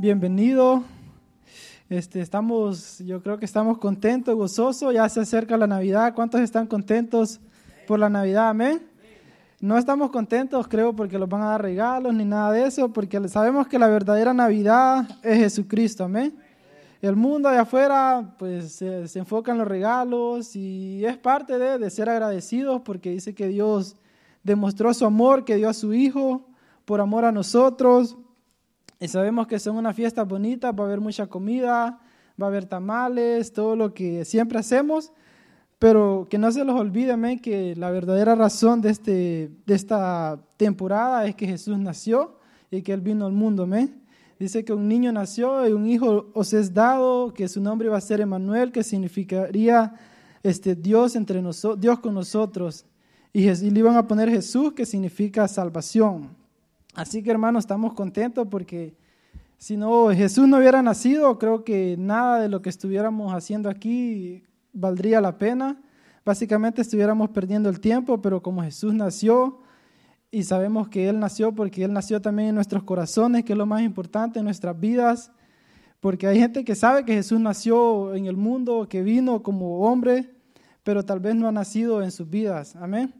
bienvenido. Este, estamos, yo creo que estamos contentos, gozosos, ya se acerca la Navidad. ¿Cuántos están contentos por la Navidad? Amén. No estamos contentos, creo, porque los van a dar regalos ni nada de eso, porque sabemos que la verdadera Navidad es Jesucristo. Amén. El mundo de afuera, pues se, enfoca en los regalos y es parte de, de ser agradecidos porque dice que Dios demostró su amor, que dio a su Hijo por amor a nosotros. Y sabemos que son una fiesta bonita, va a haber mucha comida, va a haber tamales, todo lo que siempre hacemos, pero que no se los olvide que la verdadera razón de, este, de esta temporada es que Jesús nació y que Él vino al mundo. ¿amén? Dice que un niño nació y un hijo os es dado, que su nombre va a ser Emanuel, que significaría este, Dios, entre nosotros, Dios con nosotros. Y, y le iban a poner Jesús, que significa salvación. Así que hermanos, estamos contentos porque si no Jesús no hubiera nacido, creo que nada de lo que estuviéramos haciendo aquí valdría la pena. Básicamente estuviéramos perdiendo el tiempo, pero como Jesús nació y sabemos que Él nació porque Él nació también en nuestros corazones, que es lo más importante en nuestras vidas, porque hay gente que sabe que Jesús nació en el mundo, que vino como hombre, pero tal vez no ha nacido en sus vidas. Amén.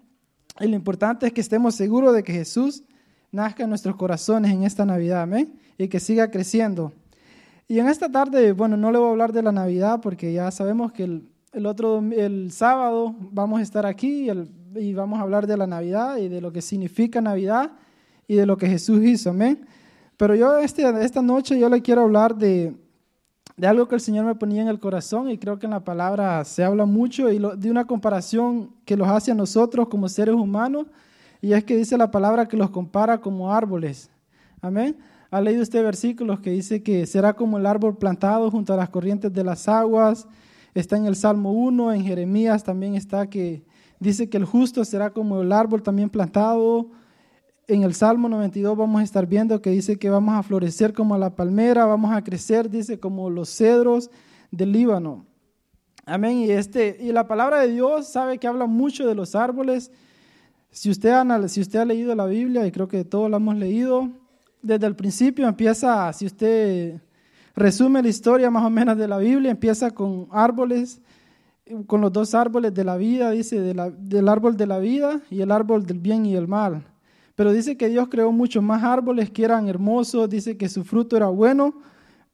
Y lo importante es que estemos seguros de que Jesús nazca en nuestros corazones en esta Navidad, amén, y que siga creciendo. Y en esta tarde, bueno, no le voy a hablar de la Navidad porque ya sabemos que el, otro, el sábado vamos a estar aquí y, vamos a hablar de la Navidad y de lo que significa Navidad y de lo que Jesús hizo, amén. Pero yo este, esta noche yo le quiero hablar de, de algo que el Señor me ponía en el corazón y creo que en la palabra se habla mucho y de una comparación que los hace a nosotros como seres humanos y es que dice la palabra que los compara como árboles. Amén. ¿Ha leído usted versículos que dice que será como el árbol plantado junto a las corrientes de las aguas? Está en el Salmo 1, en Jeremías también está que dice que el justo será como el árbol también plantado. En el Salmo 92 vamos a estar viendo que dice que vamos a florecer como la palmera, vamos a crecer, dice, como los cedros del Líbano. Amén. Y, este, y la palabra de Dios sabe que habla mucho de los árboles si usted, ha, leído la Biblia, y creo que todos la hemos leído, desde el principio empieza, si usted resume la historia más o menos de la Biblia, empieza con árboles, con los dos árboles de la vida, dice, del árbol de la vida y el árbol del bien y el mal. Pero dice que Dios creó muchos más árboles que eran hermosos, dice que su fruto era bueno,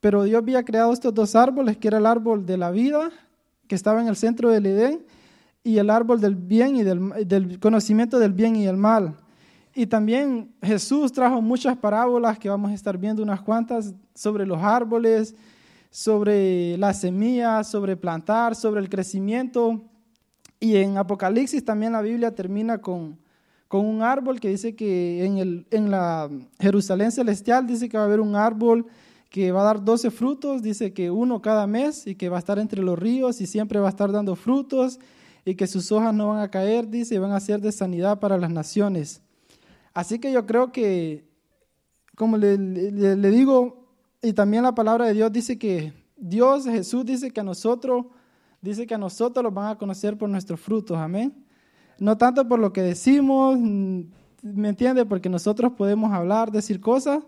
pero Dios había creado estos dos árboles, que era el árbol de la vida, que estaba en el centro del Edén, y el árbol del bien y del, conocimiento del bien y el mal. Y también Jesús trajo muchas parábolas que vamos a estar viendo unas cuantas sobre los árboles, sobre las semillas, sobre plantar, sobre el crecimiento. Y en Apocalipsis también la Biblia termina con, con un árbol que dice que en, el, en la Jerusalén celestial dice que va a haber un árbol que va a dar 12 frutos, dice que uno cada mes y que va a estar entre los ríos y siempre va a estar dando frutos y que sus hojas no van a caer, dice, y van a ser de sanidad para las naciones. Así que yo creo que, como le, digo, y también la palabra de Dios dice que Dios, Jesús dice que a nosotros, dice que a nosotros los van a conocer por nuestros frutos, amén. No tanto por lo que decimos, ¿me entiende? Porque nosotros podemos hablar, decir cosas,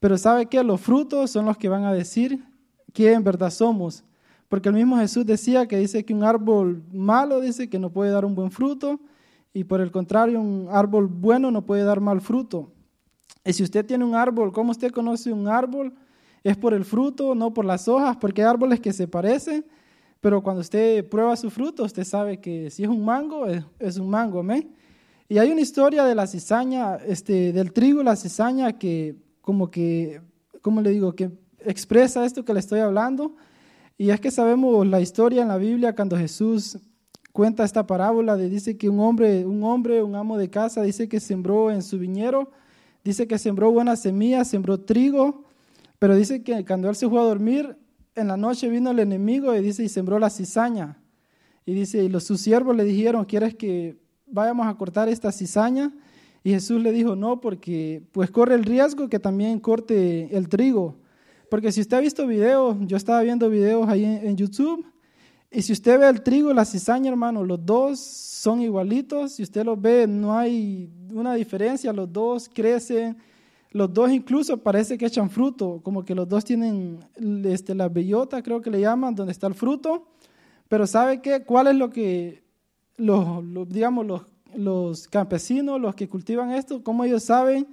pero ¿sabe qué? Los frutos son los que van a decir quién en verdad somos. Porque el mismo Jesús decía que dice que un árbol malo dice que no puede dar un buen fruto y por el contrario un árbol bueno no puede dar mal fruto. Y si usted tiene un árbol, ¿cómo usted conoce un árbol? Es por el fruto, no por las hojas, porque hay árboles que se parecen, pero cuando usted prueba su fruto, usted sabe que si es un mango, es, un mango, ¿amén? Y hay una historia de la cizaña, este, del trigo y la cizaña que como que, ¿cómo le digo? Que expresa esto que le estoy hablando. Y es que sabemos la historia en la Biblia cuando Jesús cuenta esta parábola de dice que un hombre, un hombre, un amo de casa, dice que sembró en su viñero, dice que sembró buenas semillas, sembró trigo, pero dice que cuando él se fue a dormir, en la noche vino el enemigo y dice y sembró la cizaña. Y dice, y los sus siervos le dijeron, ¿quieres que vayamos a cortar esta cizaña? Y Jesús le dijo, no, porque pues corre el riesgo que también corte el trigo. Porque si usted ha visto videos, yo estaba viendo videos ahí en, YouTube, y si usted ve el trigo y la cizaña, hermano, los dos son igualitos. Si usted los ve, no hay una diferencia, los dos crecen, los dos incluso parece que echan fruto, como que los dos tienen este, la bellota, creo que le llaman, donde está el fruto. Pero ¿sabe qué? ¿Cuál es lo que los, digamos, los, los campesinos, los que cultivan esto, cómo ellos saben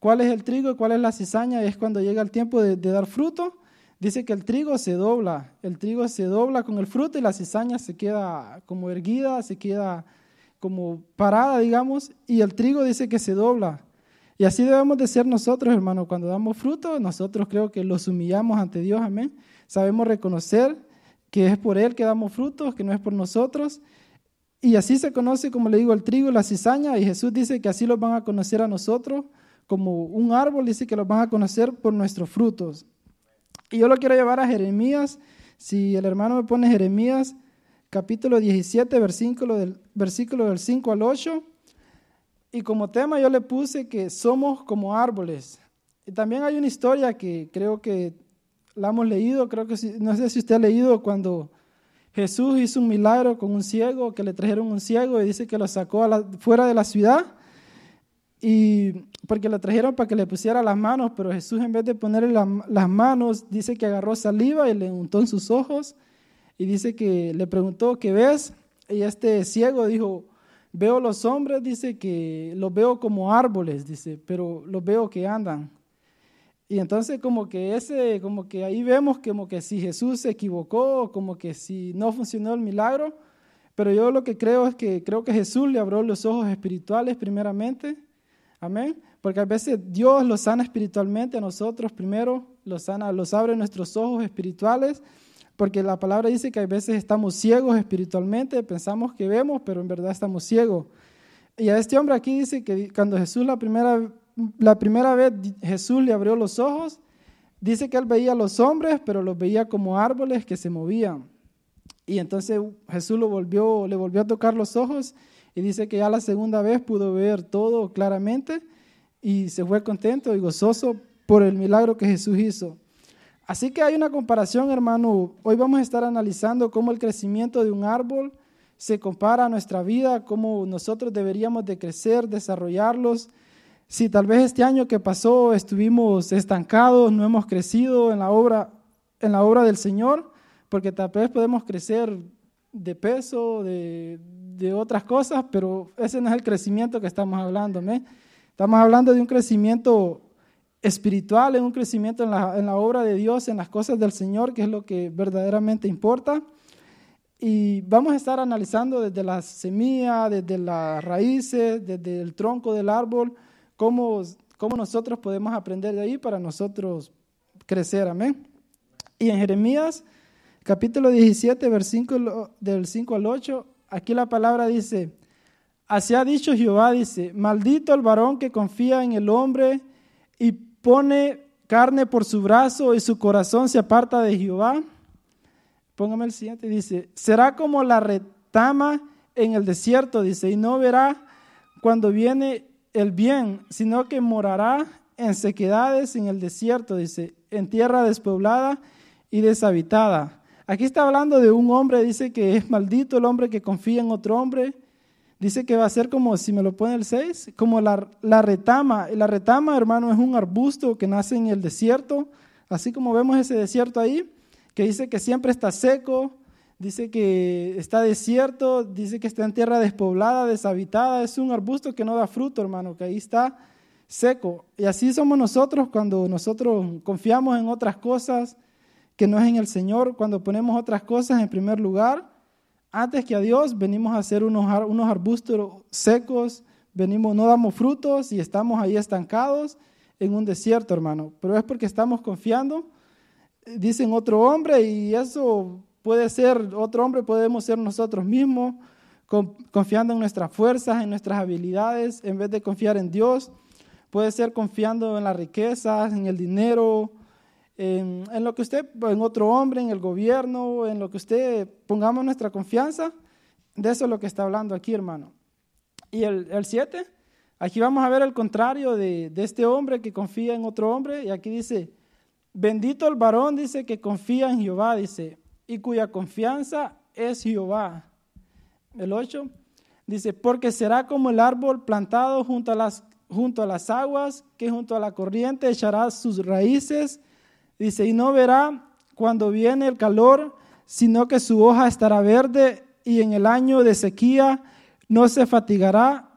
cuál es el trigo y cuál es la cizaña? Y es cuando llega el tiempo de, dar fruto. Dice que el trigo se dobla, el trigo se dobla con el fruto y la cizaña se queda como erguida, se queda como parada, digamos, y el trigo dice que se dobla. Y así debemos de ser nosotros, hermano. Cuando damos fruto, nosotros creo que los humillamos ante Dios, amén. Sabemos reconocer que es por Él que damos frutos, que no es por nosotros. Y así se conoce, como le digo, el trigo y la cizaña. Y Jesús dice que así los van a conocer a nosotros como un árbol, dice que los van a conocer por nuestros frutos. Y yo lo quiero llevar a Jeremías. Si el hermano me pone Jeremías, capítulo 17, versículo del, versículo del 5 al 8. Y como tema yo le puse que somos como árboles. Y también hay una historia que creo que la hemos leído, creo que no sé si usted ha leído cuando Jesús hizo un milagro con un ciego, que le trajeron un ciego y dice que lo sacó fuera de la ciudad. Y porque lo trajeron para que le pusiera las manos, pero Jesús en vez de ponerle las manos, dice que agarró saliva y le untó en sus ojos. Y dice que le preguntó, ¿qué ves? Y este ciego dijo, Veo los hombres, dice que los veo como árboles, dice, pero los veo que andan. Y entonces como que ese, como que ahí vemos como que si Jesús se equivocó, como que si no funcionó el milagro, pero yo lo que creo es que creo que Jesús le abrió los ojos espirituales primeramente, amén, porque a veces Dios los sana espiritualmente a nosotros primero, los sana, los abre nuestros ojos espirituales porque la palabra dice que a veces estamos ciegos espiritualmente, pensamos que vemos, pero en verdad estamos ciegos. Y a este hombre aquí dice que cuando Jesús la primera, la primera vez Jesús le abrió los ojos, dice que él veía a los hombres, pero los veía como árboles que se movían. Y entonces Jesús lo volvió, le volvió a tocar los ojos y dice que ya la segunda vez pudo ver todo claramente y se fue contento y gozoso por el milagro que Jesús hizo. Así que hay una comparación, hermano. Hoy vamos a estar analizando cómo el crecimiento de un árbol se compara a nuestra vida, cómo nosotros deberíamos de crecer, desarrollarlos. Si tal vez este año que pasó estuvimos estancados, no hemos crecido en la obra, en la obra del Señor, porque tal vez podemos crecer de peso, de, de otras cosas, pero ese no es el crecimiento que estamos hablando. ¿me? Estamos hablando de un crecimiento espiritual, en un crecimiento en la, en la, obra de Dios, en las cosas del Señor, que es lo que verdaderamente importa. Y vamos a estar analizando desde la semilla, desde las raíces, desde el tronco del árbol, cómo, cómo nosotros podemos aprender de ahí para nosotros crecer. Amén. Y en Jeremías, capítulo 17, versículo del 5 al 8, aquí la palabra dice, así ha dicho Jehová, dice, maldito el varón que confía en el hombre y pone carne por su brazo y su corazón se aparta de Jehová. Póngame el siguiente, dice, será como la retama en el desierto, dice, y no verá cuando viene el bien, sino que morará en sequedades en el desierto, dice, en tierra despoblada y deshabitada. Aquí está hablando de un hombre, dice que es maldito el hombre que confía en otro hombre Dice que va a ser como, si me lo pone el 6, como la, la retama. La retama, hermano, es un arbusto que nace en el desierto, así como vemos ese desierto ahí, que dice que siempre está seco, dice que está desierto, dice que está en tierra despoblada, deshabitada. Es un arbusto que no da fruto, hermano, que ahí está seco. Y así somos nosotros cuando nosotros confiamos en otras cosas que no es en el Señor, cuando ponemos otras cosas en primer lugar antes que a Dios venimos a ser unos, unos arbustos secos, venimos, no damos frutos y estamos ahí estancados en un desierto, hermano. Pero es porque estamos confiando, dicen otro hombre, y eso puede ser, otro hombre podemos ser nosotros mismos, confiando en nuestras fuerzas, en nuestras habilidades, en vez de confiar en Dios. Puede ser confiando en las riquezas, en el dinero, en, lo que usted, en otro hombre, en el gobierno, en lo que usted pongamos nuestra confianza, de eso es lo que está hablando aquí, hermano. Y el 7, aquí vamos a ver el contrario de, de este hombre que confía en otro hombre, y aquí dice, bendito el varón, dice, que confía en Jehová, dice, y cuya confianza es Jehová. El 8 dice, porque será como el árbol plantado junto a las junto a las aguas, que junto a la corriente echará sus raíces. Dice, y no verá cuando viene el calor, sino que su hoja estará verde y en el año de sequía no se fatigará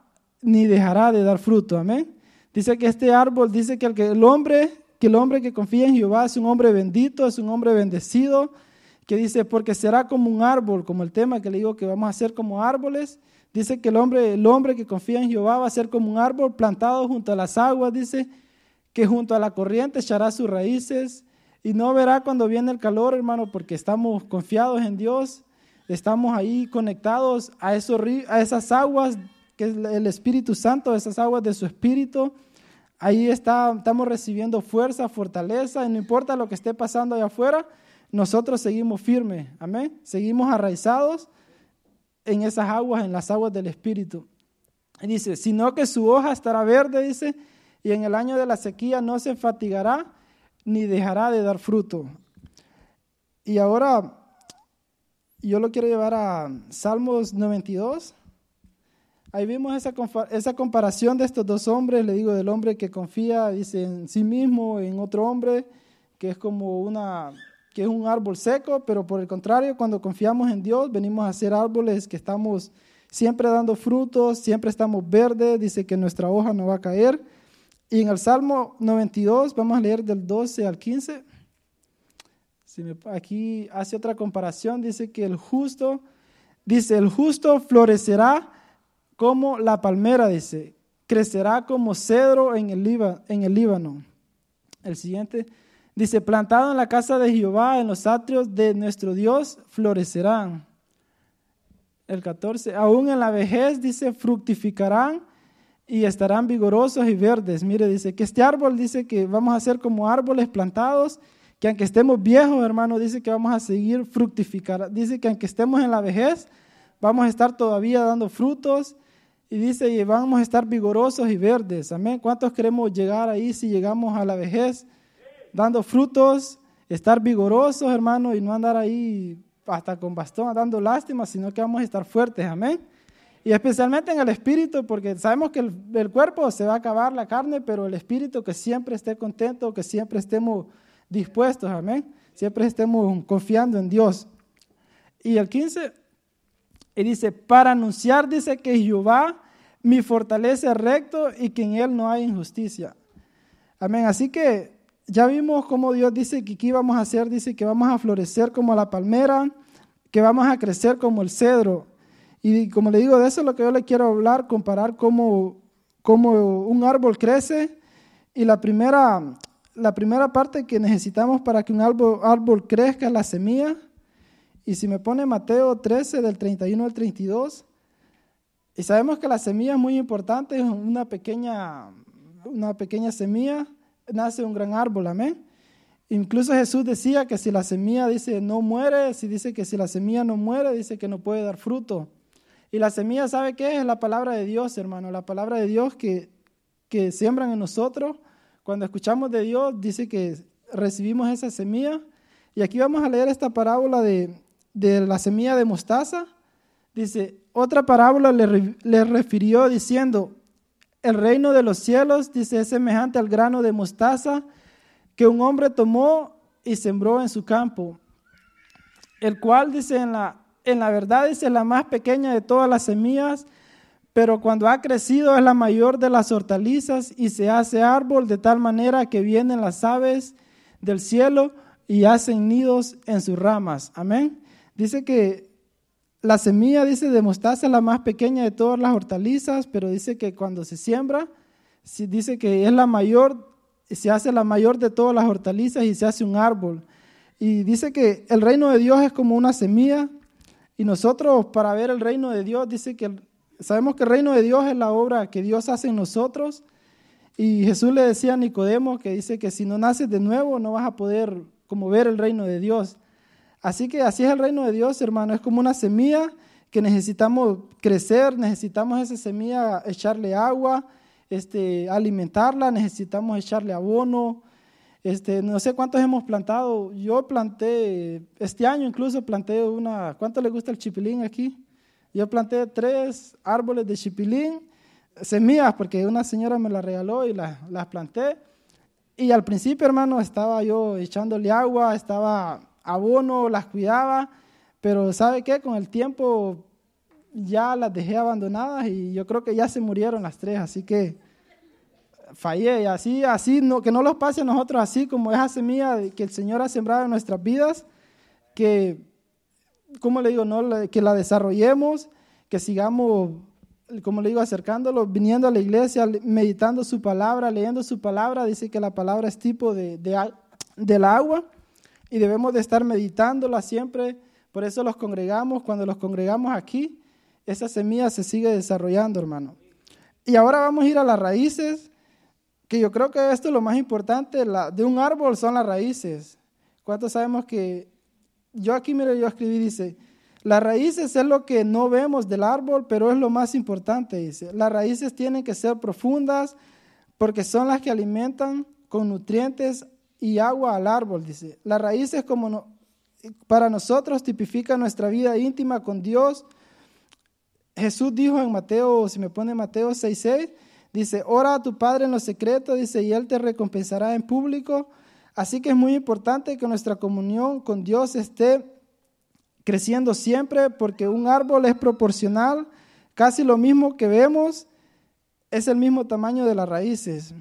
ni dejará de dar fruto. Amén. Dice que este árbol, dice que el, hombre, que el hombre que confía en Jehová es un hombre bendito, es un hombre bendecido, que dice, porque será como un árbol, como el tema que le digo que vamos a ser como árboles. Dice que el hombre, el hombre que confía en Jehová va a ser como un árbol plantado junto a las aguas, dice, que junto a la corriente echará sus raíces y no verá cuando viene el calor, hermano, porque estamos confiados en Dios, estamos ahí conectados a, esos, a esas aguas que es el Espíritu Santo, esas aguas de su Espíritu. Ahí está, estamos recibiendo fuerza, fortaleza, y no importa lo que esté pasando allá afuera, nosotros seguimos firmes, amén. Seguimos arraizados en esas aguas, en las aguas del Espíritu. Y dice, sino que su hoja estará verde, dice, y en el año de la sequía no se fatigará ni dejará de dar fruto. Y ahora yo lo quiero llevar a Salmos 92. Ahí vimos esa, esa comparación de estos dos hombres, le digo, del hombre que confía, dice, en sí mismo, en otro hombre, que es como una, que es un árbol seco, pero por el contrario, cuando confiamos en Dios, venimos a ser árboles que estamos siempre dando frutos, siempre estamos verdes, dice que nuestra hoja no va a caer. Y en el Salmo 92, vamos a leer del 12 al 15. aquí hace otra comparación, dice que el justo, dice, el justo florecerá como la palmera, dice, crecerá como cedro en el, en el Líbano. El siguiente dice, plantado en la casa de Jehová, en los atrios de nuestro Dios, florecerán. El 14, aún en la vejez, dice, fructificarán y estarán vigorosos y verdes. Mire, dice que este árbol dice que vamos a ser como árboles plantados, que aunque estemos viejos, hermano, dice que vamos a seguir fructificar. Dice que aunque estemos en la vejez, vamos a estar todavía dando frutos y dice, y vamos a estar vigorosos y verdes. Amén. ¿Cuántos queremos llegar ahí si llegamos a la vejez? Dando frutos, estar vigorosos, hermano, y no andar ahí hasta con bastón dando lástima, sino que vamos a estar fuertes. Amén. Y especialmente en el espíritu, porque sabemos que el, cuerpo se va a acabar, la carne, pero el espíritu que siempre esté contento, que siempre estemos dispuestos, amén. Siempre estemos confiando en Dios. Y el 15, y dice, para anunciar, dice que Jehová mi fortaleza recto y que en él no hay injusticia. Amén. Así que ya vimos cómo Dios dice que aquí vamos a hacer, dice que vamos a florecer como la palmera, que vamos a crecer como el cedro. Y como le digo, de eso es lo que yo le quiero hablar, comparar cómo, cómo un árbol crece. Y la primera, la primera parte que necesitamos para que un árbol, árbol crezca es la semilla. Y si me pone Mateo 13 del 31 al 32, y sabemos que la semilla es muy importante, es una pequeña, una pequeña semilla, nace un gran árbol, amén. Incluso Jesús decía que si la semilla dice no muere, si dice que si la semilla no muere, dice que no puede dar fruto. Y la semilla, ¿sabe qué? Es la palabra de Dios, hermano, la palabra de Dios que, que siembran en nosotros. Cuando escuchamos de Dios, dice que recibimos esa semilla. Y aquí vamos a leer esta parábola de, de la semilla de mostaza. Dice, otra parábola le, refirió diciendo, el reino de los cielos, dice, es semejante al grano de mostaza que un hombre tomó y sembró en su campo, el cual, dice, en la, en la verdad, dice, la más pequeña de todas las semillas, pero cuando ha crecido es la mayor de las hortalizas y se hace árbol de tal manera que vienen las aves del cielo y hacen nidos en sus ramas. Amén. Dice que la semilla, dice, de mostaza es la más pequeña de todas las hortalizas, pero dice que cuando se siembra, dice que es la mayor, se hace la mayor de todas las hortalizas y se hace un árbol. Y dice que el reino de Dios es como una semilla y nosotros para ver el reino de Dios, dice que sabemos que el reino de Dios es la obra que Dios hace en nosotros. Y Jesús le decía a Nicodemo que dice que si no naces de nuevo no vas a poder como ver el reino de Dios. Así que así es el reino de Dios, hermano. Es como una semilla que necesitamos crecer, necesitamos esa semilla echarle agua, este, alimentarla, necesitamos echarle abono. Este, no sé cuántos hemos plantado. Yo planté, este año incluso planté una, ¿cuánto le gusta el chipilín aquí? Yo planté tres árboles de chipilín semillas, porque una señora me las regaló y las, las planté. Y al principio, hermano, estaba yo echándole agua, estaba abono, las cuidaba, pero ¿sabe qué? Con el tiempo ya las dejé abandonadas y yo creo que ya se murieron las tres, así que fallé y así, así no, que no los pase a nosotros así como esa semilla que el Señor ha sembrado en nuestras vidas, que, como le digo, no, que la desarrollemos, que sigamos, como le digo, acercándolos, viniendo a la iglesia, meditando su palabra, leyendo su palabra, dice que la palabra es tipo de, de, del agua y debemos de estar meditándola siempre, por eso los congregamos, cuando los congregamos aquí, esa semilla se sigue desarrollando, hermano. Y ahora vamos a ir a las raíces que yo creo que esto es lo más importante de un árbol son las raíces. ¿Cuántos sabemos que yo aquí, mire, yo escribí, dice, las raíces es lo que no vemos del árbol, pero es lo más importante, dice. Las raíces tienen que ser profundas porque son las que alimentan con nutrientes y agua al árbol, dice. Las raíces como para nosotros tipifican nuestra vida íntima con Dios. Jesús dijo en Mateo, si me pone Mateo 6.6, Dice, ora a tu Padre en lo secreto, dice, y Él te recompensará en público. Así que es muy importante que nuestra comunión con Dios esté creciendo siempre, porque un árbol es proporcional, casi lo mismo que vemos, es el mismo tamaño de las raíces.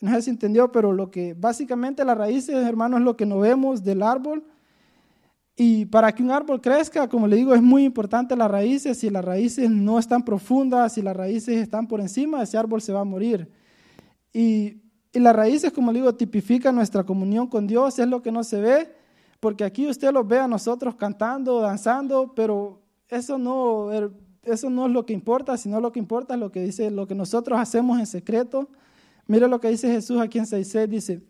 No sé si entendió, pero lo que básicamente las raíces, hermanos, es lo que no vemos del árbol, y para que un árbol crezca, como le digo, es muy importante las raíces. Si las raíces no están profundas, si las raíces están por encima, ese árbol se va a morir. Y, las raíces, como le digo, tipifican nuestra comunión con Dios, es lo que no se ve, porque aquí usted los ve a nosotros cantando, danzando, pero eso no, er, eso no es lo que importa, sino lo que importa es lo que dice, lo que nosotros hacemos en secreto. Mire lo que dice Jesús aquí en 6.6, dice,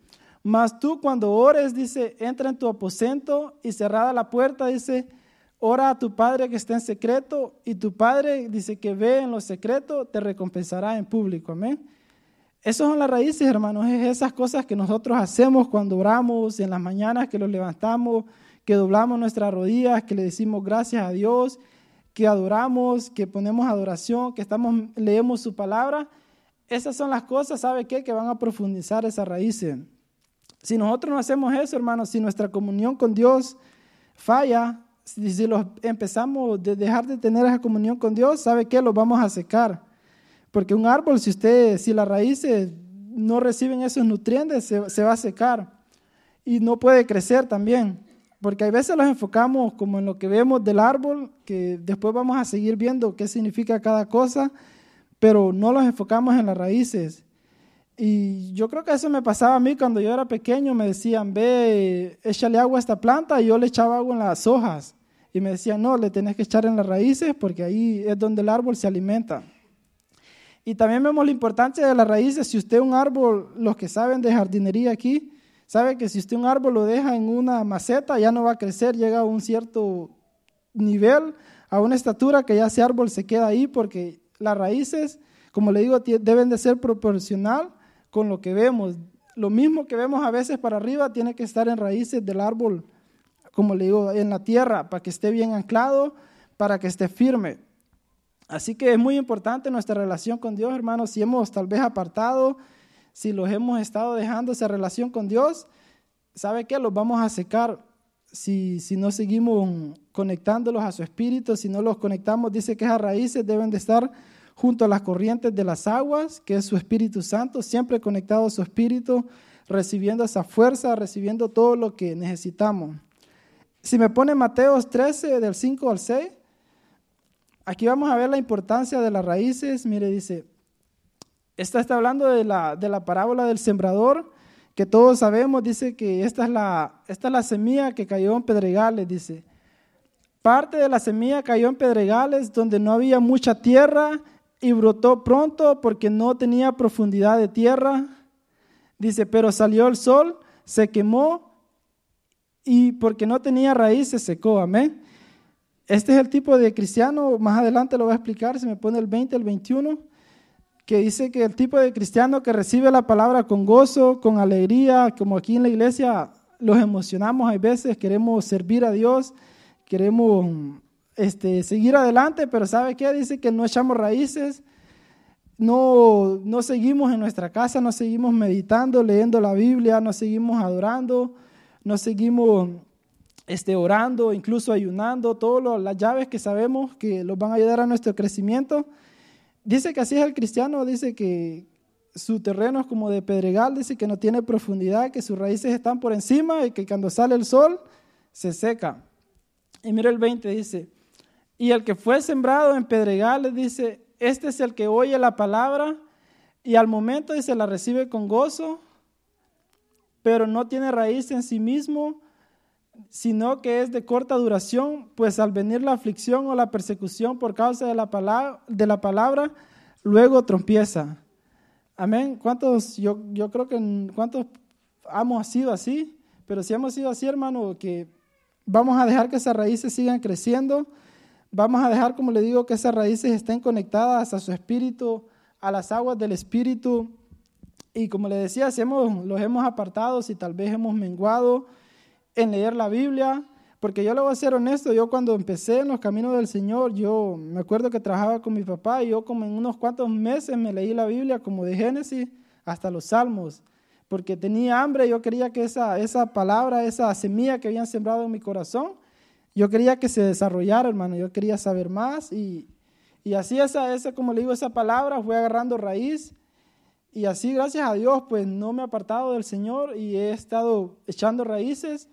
mas tú cuando ores, dice, entra en tu aposento y cerrada la puerta, dice, ora a tu Padre que está en secreto y tu Padre, dice, que ve en lo secreto, te recompensará en público. Amén. Esas son las raíces, hermanos, es esas cosas que nosotros hacemos cuando oramos en las mañanas, que los levantamos, que doblamos nuestras rodillas, que le decimos gracias a Dios, que adoramos, que ponemos adoración, que estamos, leemos su palabra. Esas son las cosas, ¿sabe qué? Que van a profundizar esas raíces. Si nosotros no hacemos eso, hermanos, si nuestra comunión con Dios falla, si los empezamos a dejar de tener esa comunión con Dios, ¿sabe qué? Los vamos a secar. Porque un árbol, si usted, si las raíces no reciben esos nutrientes, se, se va a secar y no puede crecer también. Porque a veces los enfocamos como en lo que vemos del árbol, que después vamos a seguir viendo qué significa cada cosa, pero no los enfocamos en las raíces. Y yo creo que eso me pasaba a mí cuando yo era pequeño. Me decían, ve, échale agua a esta planta. Y yo le echaba agua en las hojas. Y me decían, no, le tenés que echar en las raíces porque ahí es donde el árbol se alimenta. Y también vemos la importancia de las raíces. Si usted un árbol, los que saben de jardinería aquí, sabe que si usted un árbol lo deja en una maceta, ya no va a crecer, llega a un cierto nivel, a una estatura que ya ese árbol se queda ahí porque las raíces, como le digo, deben de ser proporcional con lo que vemos. Lo mismo que vemos a veces para arriba tiene que estar en raíces del árbol, como le digo, en la tierra, para que esté bien anclado, para que esté firme. Así que es muy importante nuestra relación con Dios, hermanos. Si hemos tal vez apartado, si los hemos estado dejando esa relación con Dios, ¿sabe qué? Los vamos a secar si, si no seguimos conectándolos a su espíritu, si no los conectamos, dice que esas raíces deben de estar junto a las corrientes de las aguas, que es su Espíritu Santo, siempre conectado a su Espíritu, recibiendo esa fuerza, recibiendo todo lo que necesitamos. Si me pone Mateos 13, del 5 al 6, aquí vamos a ver la importancia de las raíces. Mire, dice, esta está hablando de la, de la parábola del sembrador, que todos sabemos, dice que esta es, la, esta es la semilla que cayó en pedregales, dice. Parte de la semilla cayó en pedregales donde no había mucha tierra y brotó pronto porque no tenía profundidad de tierra. Dice, pero salió el sol, se quemó y porque no tenía raíz se secó. Amén. Este es el tipo de cristiano, más adelante lo voy a explicar, se me pone el 20, el 21, que dice que el tipo de cristiano que recibe la palabra con gozo, con alegría, como aquí en la iglesia los emocionamos, hay veces queremos servir a Dios, queremos este, seguir adelante, pero ¿sabe qué? Dice que no echamos raíces. no, no seguimos en nuestra casa, no seguimos meditando, leyendo la Biblia, no seguimos adorando, no seguimos este, orando, incluso ayunando, todas las llaves que sabemos que los van a ayudar a nuestro crecimiento. Dice que así es el cristiano, dice que su terreno es como de pedregal, dice que no tiene profundidad, que sus raíces están por encima y que cuando sale el sol se seca. Y mira el 20, dice, y el que fue sembrado en pedregales, dice, este es el que oye la palabra y al momento dice la recibe con gozo, pero no tiene raíz en sí mismo, sino que es de corta duración, pues al venir la aflicción o la persecución por causa de la palabra, de la palabra luego trompieza. Amén. ¿Cuántos, yo, yo creo que cuántos hemos sido así? Pero si hemos sido así, hermano, que vamos a dejar que esas raíces sigan creciendo, vamos a dejar, como le digo, que esas raíces estén conectadas a su espíritu, a las aguas del espíritu. Y como le decía, si hemos, los hemos apartado, si tal vez hemos menguado en leer la Biblia, porque yo le voy a ser honesto, yo cuando empecé en los caminos del Señor, yo me acuerdo que trabajaba con mi papá y yo como en unos cuantos meses me leí la Biblia como de Génesis hasta los Salmos, porque tenía hambre, yo quería que esa, esa palabra, esa semilla que habían sembrado en mi corazón, yo quería que se desarrollara, hermano, yo quería saber más y, y así esa, esa, como le digo, esa palabra fue agarrando raíz y así, gracias a Dios, pues no me he apartado del Señor y he estado echando raíces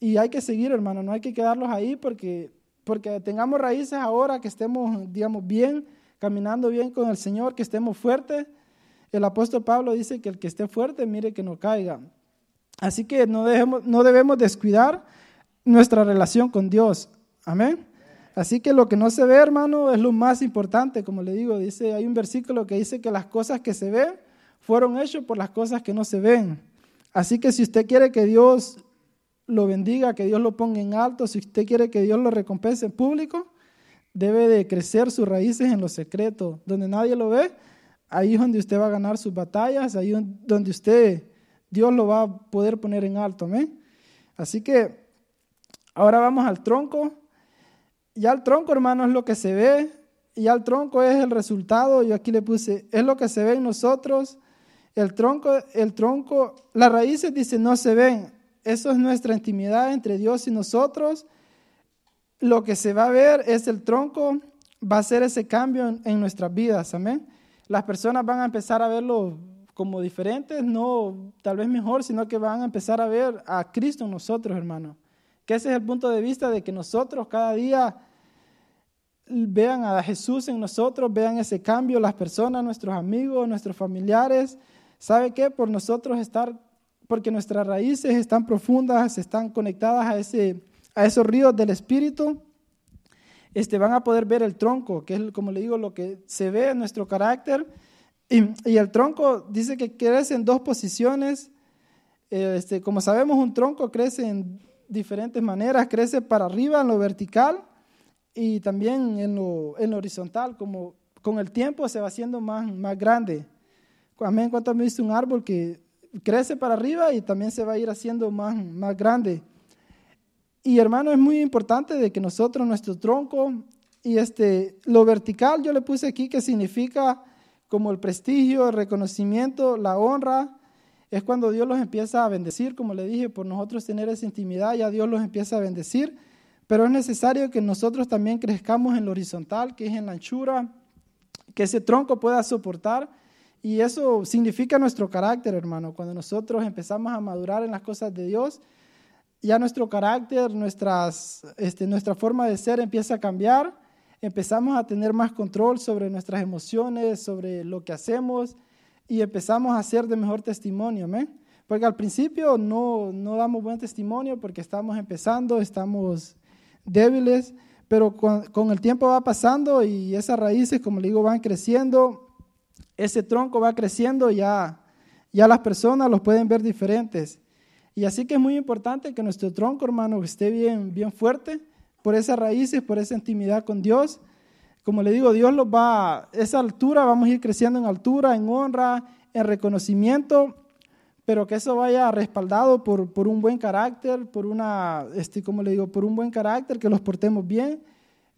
y hay que seguir, hermano, no hay que quedarlos ahí porque, porque tengamos raíces ahora, que estemos, digamos, bien, caminando bien con el Señor, que estemos fuertes. El apóstol Pablo dice que el que esté fuerte, mire que no caiga. Así que no, dejemos, no debemos descuidar nuestra relación con Dios. Amén. Así que lo que no se ve, hermano, es lo más importante. Como le digo, dice, hay un versículo que dice que las cosas que se ven fueron hechas por las cosas que no se ven. Así que si usted quiere que Dios lo bendiga, que Dios lo ponga en alto, si usted quiere que Dios lo recompense en público, debe de crecer sus raíces en lo secreto, donde nadie lo ve. Ahí es donde usted va a ganar sus batallas, ahí es donde usted, Dios lo va a poder poner en alto. Amén. Así que Ahora vamos al tronco. Ya el tronco, hermano, es lo que se ve. Y ya el tronco es el resultado. Yo aquí le puse, es lo que se ve en nosotros. El tronco, el tronco, las raíces dice no se ven. Eso es nuestra intimidad entre Dios y nosotros. Lo que se va a ver es el tronco, va a ser ese cambio en, en nuestras vidas. Amén. Las personas van a empezar a verlo como diferentes, no tal vez mejor, sino que van a empezar a ver a Cristo en nosotros, hermano. Que ese es el punto de vista de que nosotros cada día vean a Jesús en nosotros, vean ese cambio, las personas, nuestros amigos, nuestros familiares. ¿Sabe qué? Por nosotros estar, porque nuestras raíces están profundas, están conectadas a, ese, a esos ríos del Espíritu, este, van a poder ver el tronco, que es, como le digo, lo que se ve en nuestro carácter. Y, el tronco dice que crece en dos posiciones. Este, como sabemos, un tronco crece en diferentes maneras, crece para arriba en lo vertical y también en lo, en horizontal, como con el tiempo se va haciendo más, más grande. Amén, ¿cuánto han visto un árbol que crece para arriba y también se va a ir haciendo más, más grande? Y hermano, es muy importante de que nosotros, nuestro tronco, y este, lo vertical yo le puse aquí que significa como el prestigio, el reconocimiento, la honra, es cuando Dios los empieza a bendecir, como le dije, por nosotros tener esa intimidad, ya Dios los empieza a bendecir, pero es necesario que nosotros también crezcamos en lo horizontal, que es en la anchura, que ese tronco pueda soportar, y eso significa nuestro carácter, hermano, cuando nosotros empezamos a madurar en las cosas de Dios, ya nuestro carácter, nuestras, este, nuestra forma de ser empieza a cambiar, empezamos a tener más control sobre nuestras emociones, sobre lo que hacemos, y empezamos a hacer de mejor testimonio, ¿amén? Porque al principio no, no damos buen testimonio porque estamos empezando, estamos débiles, pero con, con, el tiempo va pasando y esas raíces, como le digo, van creciendo, ese tronco va creciendo, ya, ya las personas los pueden ver diferentes. Y así que es muy importante que nuestro tronco, hermano, esté bien, bien fuerte por esas raíces, por esa intimidad con Dios como le digo, Dios los va, esa altura, vamos a ir creciendo en altura, en honra, en reconocimiento, pero que eso vaya respaldado por, por un buen carácter, por una, este, como le digo, por un buen carácter, que los portemos bien,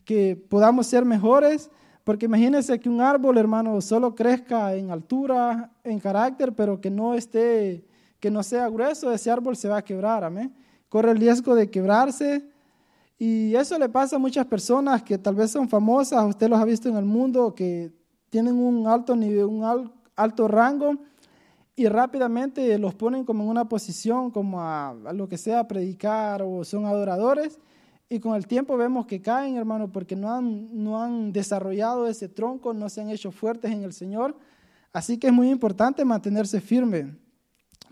que podamos ser mejores, Porque imagínense que un árbol, hermano, solo crezca en altura, en carácter, pero que no esté, que no sea grueso, ese árbol se va a quebrar, amén. Corre el riesgo de quebrarse. Y eso le pasa a muchas personas que tal vez son famosas, usted los ha visto en el mundo, que tienen un alto nivel, un alto rango y rápidamente los ponen como en una posición, como a, lo que sea, predicar o son adoradores. Y con el tiempo vemos que caen, hermano, porque no han, no han desarrollado ese tronco, no se han hecho fuertes en el Señor. Así que es muy importante mantenerse firme.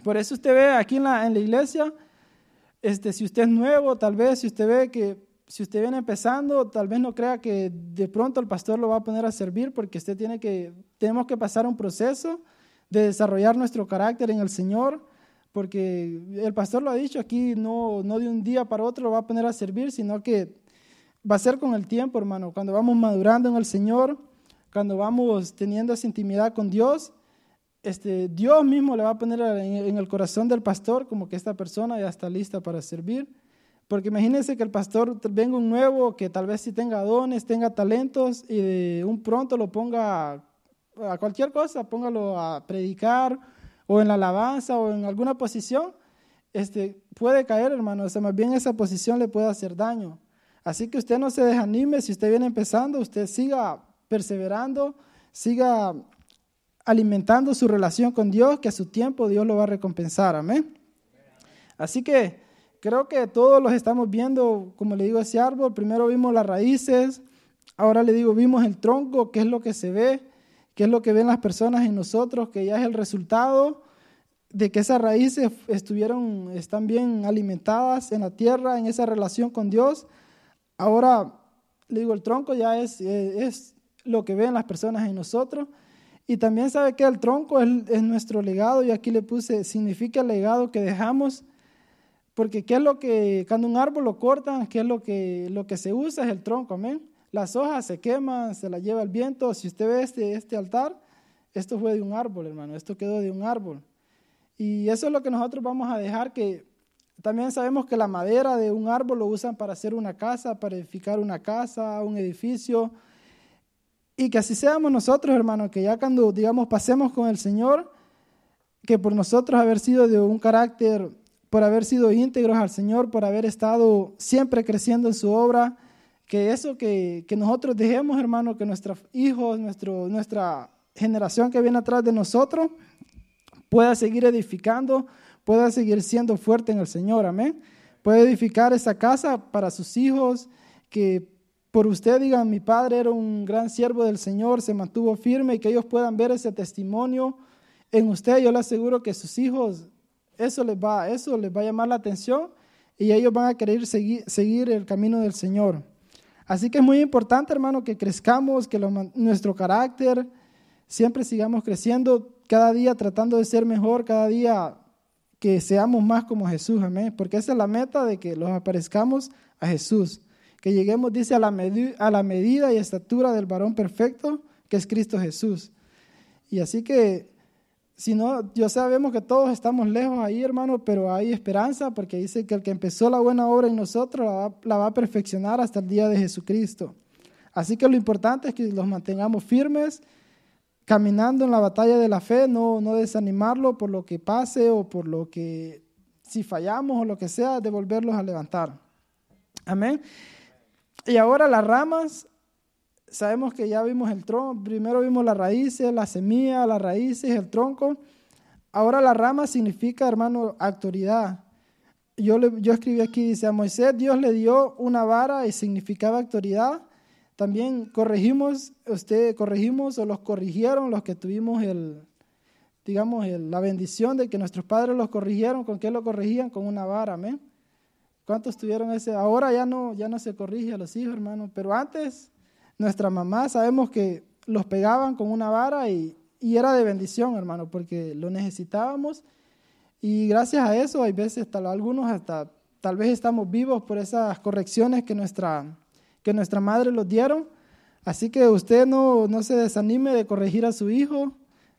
Por eso usted ve aquí en la, en la iglesia, este, si usted es nuevo, tal vez, si usted ve que si usted viene empezando, tal vez no crea que de pronto el pastor lo va a poner a servir porque usted tiene que, tenemos que pasar un proceso de desarrollar nuestro carácter en el Señor, porque el pastor lo ha dicho aquí, no, no de un día para otro lo va a poner a servir, sino que va a ser con el tiempo, hermano, cuando vamos madurando en el Señor, cuando vamos teniendo esa intimidad con Dios, este, Dios mismo le va a poner en el corazón del pastor como que esta persona ya está lista para servir. Porque imagínense que el pastor venga un nuevo que tal vez sí tenga dones, tenga talentos y de un pronto lo ponga a cualquier cosa, póngalo a predicar o en la alabanza o en alguna posición, este, puede caer, hermano. O sea, más bien esa posición le puede hacer daño. Así que usted no se desanime, si usted viene empezando, usted siga perseverando, siga alimentando su relación con Dios, que a su tiempo Dios lo va a recompensar. Amén. Así que creo que todos los estamos viendo, como le digo, ese árbol. Primero vimos las raíces, ahora le digo, vimos el tronco, qué es lo que se ve, qué es lo que ven las personas en nosotros, que ya es el resultado de que esas raíces estuvieron, están bien alimentadas en la tierra, en esa relación con Dios. Ahora, le digo, el tronco ya es, es lo que ven las personas en nosotros. Y también sabe que el tronco es, es nuestro legado, y aquí le puse, significa el legado que dejamos porque ¿qué es lo que, cuando un árbol lo cortan, qué es lo que, lo que se usa? Es el tronco, amén. Las hojas se queman, se las lleva el viento. Si usted ve este, este altar, esto fue de un árbol, hermano, esto quedó de un árbol. Y eso es lo que nosotros vamos a dejar que también sabemos que la madera de un árbol lo usan para hacer una casa, para edificar una casa, un edificio. Y que así seamos nosotros, hermano, que ya cuando, digamos, pasemos con el Señor, que por nosotros haber sido de un carácter por haber sido íntegros al Señor, por haber estado siempre creciendo en su obra, que eso que, nosotros dejemos, hermano, que nuestros hijos, nuestro, nuestra generación que viene atrás de nosotros, pueda seguir edificando, pueda seguir siendo fuerte en el Señor, amén. Puede edificar esa casa para sus hijos, que por usted digan, mi padre era un gran siervo del Señor, se mantuvo firme y que ellos puedan ver ese testimonio en usted. Yo le aseguro que sus hijos eso les va, eso les va a llamar la atención y ellos van a querer seguir, seguir el camino del Señor. Así que es muy importante, hermano, que crezcamos, que nuestro carácter siempre sigamos creciendo, cada día tratando de ser mejor, cada día que seamos más como Jesús, amén. Porque esa es la meta de que los aparezcamos a Jesús. Que lleguemos, dice, a la, a la medida y estatura del varón perfecto, que es Cristo Jesús. Y así que si no, ya sabemos que todos estamos lejos ahí, hermano, pero hay esperanza porque dice que el que empezó la buena obra en nosotros la va, a perfeccionar hasta el día de Jesucristo. Así que lo importante es que los mantengamos firmes, caminando en la batalla de la fe, no, no desanimarlo por lo que pase o por lo que, si fallamos o lo que sea, devolverlos a levantar. Amén. Y ahora las ramas sabemos que ya vimos el tronco, primero vimos las raíces, la semilla, las raíces, el tronco. Ahora la rama significa, hermano, autoridad. Yo, le, yo escribí aquí, dice, a Moisés Dios le dio una vara y significaba autoridad. También corregimos, usted corregimos o los corrigieron los que tuvimos el, digamos, la bendición de que nuestros padres los corrigieron. ¿Con qué lo corregían? Con una vara, amén. ¿Cuántos tuvieron ese? Ahora ya no, ya no se corrige a los hijos, hermano, pero antes nuestra mamá sabemos que los pegaban con una vara y, era de bendición, hermano, porque lo necesitábamos. Y gracias a eso, hay veces, tal, algunos hasta, tal vez estamos vivos por esas correcciones que nuestra, que nuestra madre los dieron. Así que usted no, no se desanime de corregir a su hijo.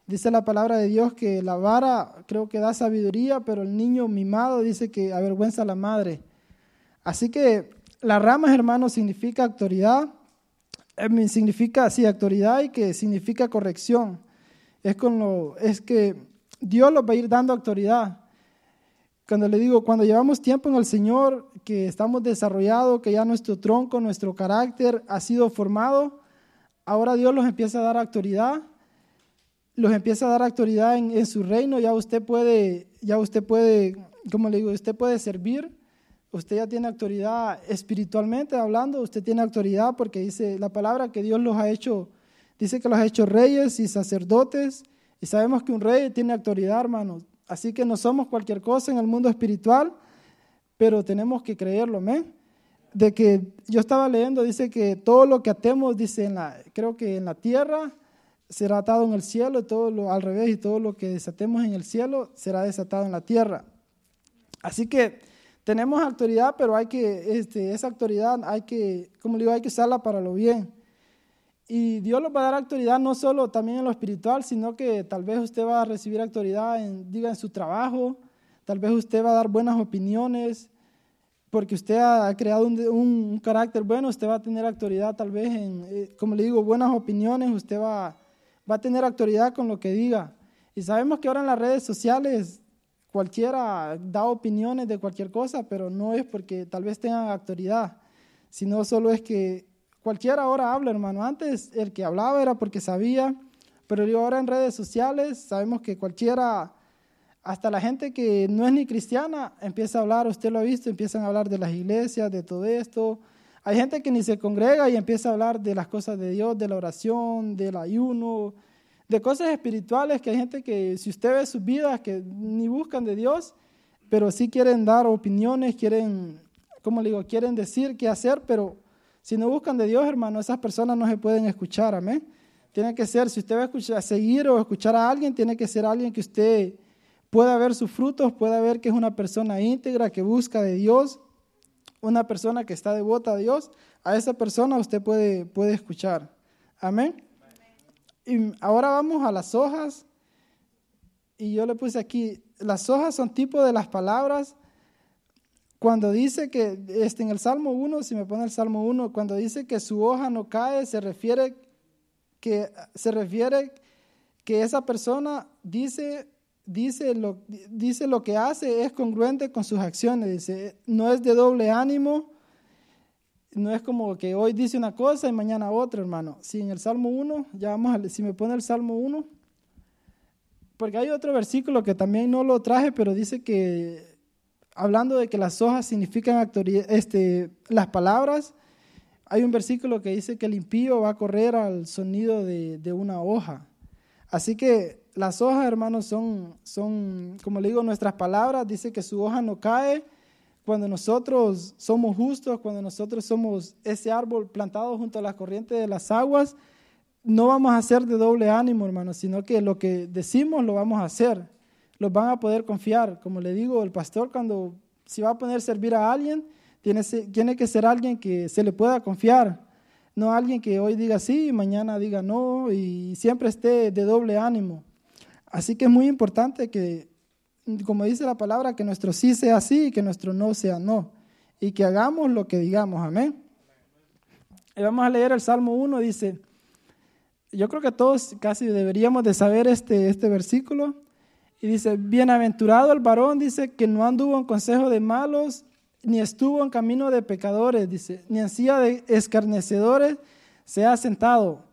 Dice la palabra de Dios que la vara creo que da sabiduría, pero el niño mimado dice que avergüenza a la madre. Así que la rama, hermano, significa autoridad eh, significa, sí, autoridad y que significa corrección. Es, con lo, es que Dios los va a ir dando autoridad. Cuando le digo, cuando llevamos tiempo en el Señor, que estamos desarrollados, que ya nuestro tronco, nuestro carácter ha sido formado, ahora Dios los empieza a dar autoridad, los empieza a dar autoridad en, en su reino, ya usted puede, ya usted puede, como le digo, usted puede servir, usted ya tiene autoridad espiritualmente hablando, usted tiene autoridad porque dice la palabra que Dios los ha hecho, dice que los ha hecho reyes y sacerdotes, y sabemos que un rey tiene autoridad, hermanos. Así que no somos cualquier cosa en el mundo espiritual, pero tenemos que creerlo, amén. De que yo estaba leyendo, dice que todo lo que atemos, dice, en la, creo que en la tierra será atado en el cielo, y todo lo al revés, y todo lo que desatemos en el cielo será desatado en la tierra. Así que tenemos autoridad, pero hay que, este, esa autoridad hay que, como digo, hay que usarla para lo bien. Y Dios nos va a dar autoridad no solo también en lo espiritual, sino que tal vez usted va a recibir autoridad en, diga, en su trabajo, tal vez usted va a dar buenas opiniones, porque usted ha creado un, carácter bueno, usted va a tener autoridad tal vez en, eh, como le digo, buenas opiniones, usted va, va a tener autoridad con lo que diga. Y sabemos que ahora en las redes sociales cualquiera da opiniones de cualquier cosa, pero no es porque tal vez tengan autoridad, sino solo es que Cualquiera ahora habla, hermano. Antes el que hablaba era porque sabía, pero ahora en redes sociales sabemos que cualquiera, hasta la gente que no es ni cristiana, empieza a hablar, usted lo ha visto, empiezan a hablar de las iglesias, de todo esto. Hay gente que ni se congrega y empieza a hablar de las cosas de Dios, de la oración, del ayuno, de cosas espirituales, que hay gente que si usted ve sus vidas, que ni buscan de Dios, pero sí quieren dar opiniones, quieren, como le digo, quieren decir qué hacer, pero si no buscan de Dios, hermano, esas personas no se pueden escuchar, amén. Tiene que ser, si usted va a, escuchar, seguir o escuchar a alguien, tiene que ser alguien que usted pueda ver sus frutos, pueda ver que es una persona íntegra, que busca de Dios, una persona que está devota a Dios. A esa persona usted puede, puede escuchar. Amén. Ahora vamos a las hojas. Y yo le puse aquí, las hojas son tipo de las palabras cuando dice que, este, en el Salmo 1, si me pone el Salmo 1, cuando dice que su hoja no cae, se refiere que, se refiere que esa persona dice, dice, lo, dice lo que hace es congruente con sus acciones, dice, no es de doble ánimo, no es como que hoy dice una cosa y mañana otra, hermano. Si en el Salmo 1, ya vamos si me pone el Salmo 1, porque hay otro versículo que también no lo traje, pero dice que hablando de que las hojas significan este, las palabras, hay un versículo que dice que el impío va a correr al sonido de, una hoja. Así que las hojas, hermanos, son, son, como le digo, nuestras palabras. Dice que su hoja no cae cuando nosotros somos justos, cuando nosotros somos ese árbol plantado junto a la corriente de las aguas. No vamos a ser de doble ánimo, hermanos, sino que lo que decimos lo vamos a hacer los van a poder confiar. Como le digo, el pastor cuando si va a poner a servir a alguien, tiene, tiene que ser alguien que se le pueda confiar. No alguien que hoy diga sí y mañana diga no y siempre esté de doble ánimo. Así que es muy importante que, como dice la palabra, que nuestro sí sea sí y que nuestro no sea no. Y que hagamos lo que digamos. Amén. Y vamos a leer el Salmo 1, dice, yo creo que todos casi deberíamos de saber este, este versículo. Y dice, bienaventurado el varón, dice, que no anduvo en consejo de malos, ni estuvo en camino de pecadores, dice, ni en silla de escarnecedores se ha sentado.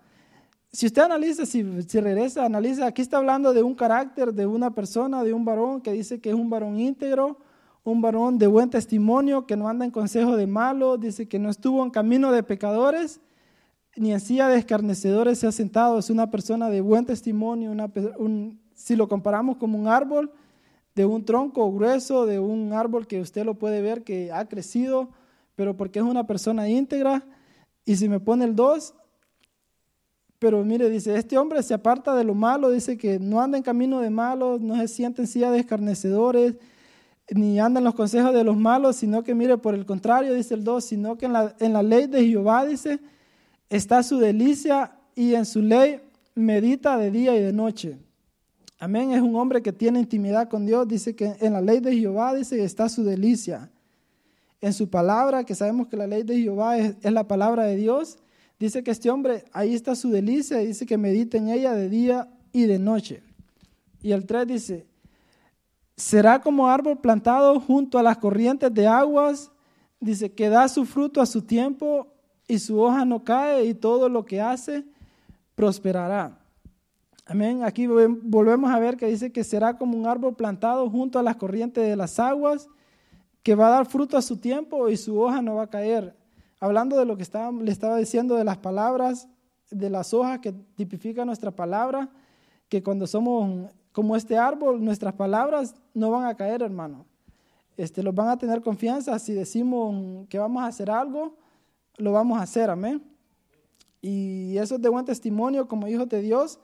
Si usted analiza, si, si regresa, analiza, aquí está hablando de un carácter, de una persona, de un varón que dice que es un varón íntegro, un varón de buen testimonio, que no anda en consejo de malos, dice que no estuvo en camino de pecadores, ni en silla de escarnecedores se ha sentado, es una persona de buen testimonio, una, un, si lo comparamos como un árbol, de un tronco grueso, de un árbol que usted lo puede ver que ha crecido, pero porque es una persona íntegra. Y si me pone el 2, pero mire, dice, este hombre se aparta de lo malo, dice que no anda en camino de malos, no se siente en silla de escarnecedores, ni anda en los consejos de los malos, sino que mire, por el contrario, dice el 2, sino que en la, en la ley de Jehová, dice, está su delicia y en su ley medita de día y de noche. Amén, es un hombre que tiene intimidad con Dios. Dice que en la ley de Jehová dice está su delicia. En su palabra, que sabemos que la ley de Jehová es, la palabra de Dios, Dice que este hombre, ahí está su delicia, dice que medita en ella de día y de noche. Y el 3 dice, será como árbol plantado junto a las corrientes de aguas, dice que da su fruto a su tiempo y su hoja no cae y todo lo que hace prosperará. Amén. Aquí volvemos a ver que dice que será como un árbol plantado junto a las corrientes de las aguas, que va a dar fruto a su tiempo y su hoja no va a caer. Hablando de lo que estaba, le estaba diciendo de las palabras, de las hojas que tipifica nuestra palabra, que cuando somos como este árbol, nuestras palabras no van a caer, hermano. Este, los van a tener confianza. Si decimos que vamos a hacer algo, lo vamos a hacer, amén. Y eso es de buen testimonio como hijos de Dios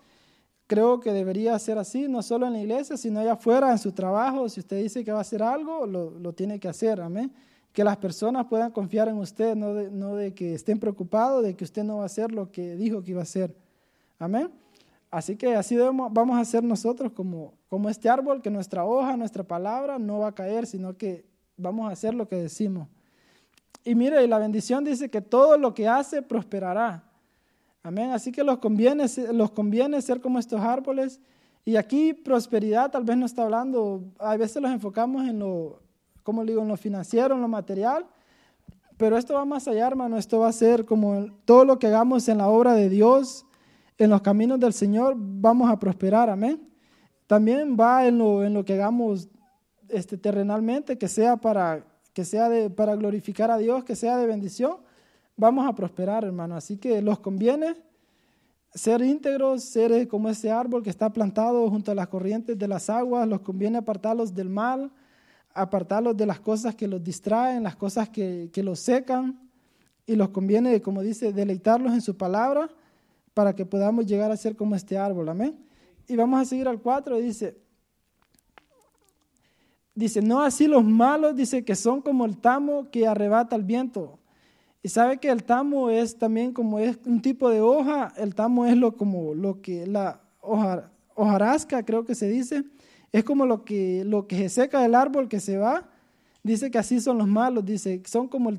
creo que debería ser así, no solo en la iglesia, sino allá afuera, en su trabajo. Si usted dice que va a hacer algo, lo, tiene que hacer, amén. Que las personas puedan confiar en usted, no de, que estén preocupados de que usted no va a hacer lo que dijo que iba a hacer. Amén. Así que así vamos a hacer nosotros como, como este árbol, que nuestra hoja, nuestra palabra no va a caer, sino que vamos a hacer lo que decimos. Y mire, y la bendición dice que todo lo que hace prosperará. Amén. Así que los conviene, los conviene ser como estos árboles. Y aquí prosperidad tal vez no está hablando, a veces los enfocamos en lo, como digo, en lo financiero, en lo material, pero esto va más allá, hermano, esto va a ser como todo lo que hagamos en la obra de Dios, en los caminos del Señor, vamos a prosperar, amén. También va en lo, en lo que hagamos este, terrenalmente, que sea, para, que sea de, para glorificar a Dios, que sea de bendición, vamos a prosperar, hermano. Así que los conviene ser íntegros, ser eh, como ese árbol que está plantado junto a las corrientes de las aguas, los conviene apartarlos del mal, apartarlos de las cosas que los distraen, las cosas que, que los secan, y los conviene, como dice, deleitarlos en su palabra para que podamos llegar a ser como este árbol. Amén. Y vamos a seguir al 4, dice, dice, no así los malos, dice que son como el tamo que arrebata el viento. Y sabe que el tamo es también como es un tipo de hoja, el tamo es lo como lo que la hoja, hojarasca creo que se dice, es como lo que, lo que se seca del árbol que se va. Dice que así son los malos, dice, son como,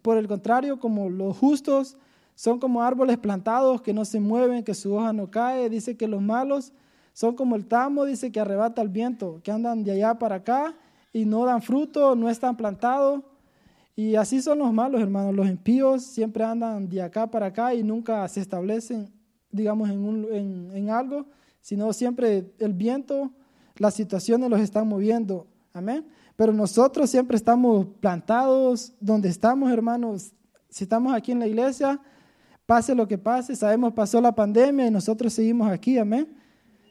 por el contrario, como los justos, son como árboles plantados que no se mueven, que su hoja no cae. Dice que los malos son como el tamo, dice que arrebata el viento, que andan de allá para acá y no dan fruto, no están plantados y así son los malos, hermanos. Los impíos siempre andan de acá para acá y nunca se establecen, digamos, en, un, en, algo, sino siempre el viento, las situaciones los están moviendo. Amén. Pero nosotros siempre estamos plantados donde estamos, hermanos. Si estamos aquí en la iglesia, pase lo que pase, sabemos pasó la pandemia y nosotros seguimos aquí, amén.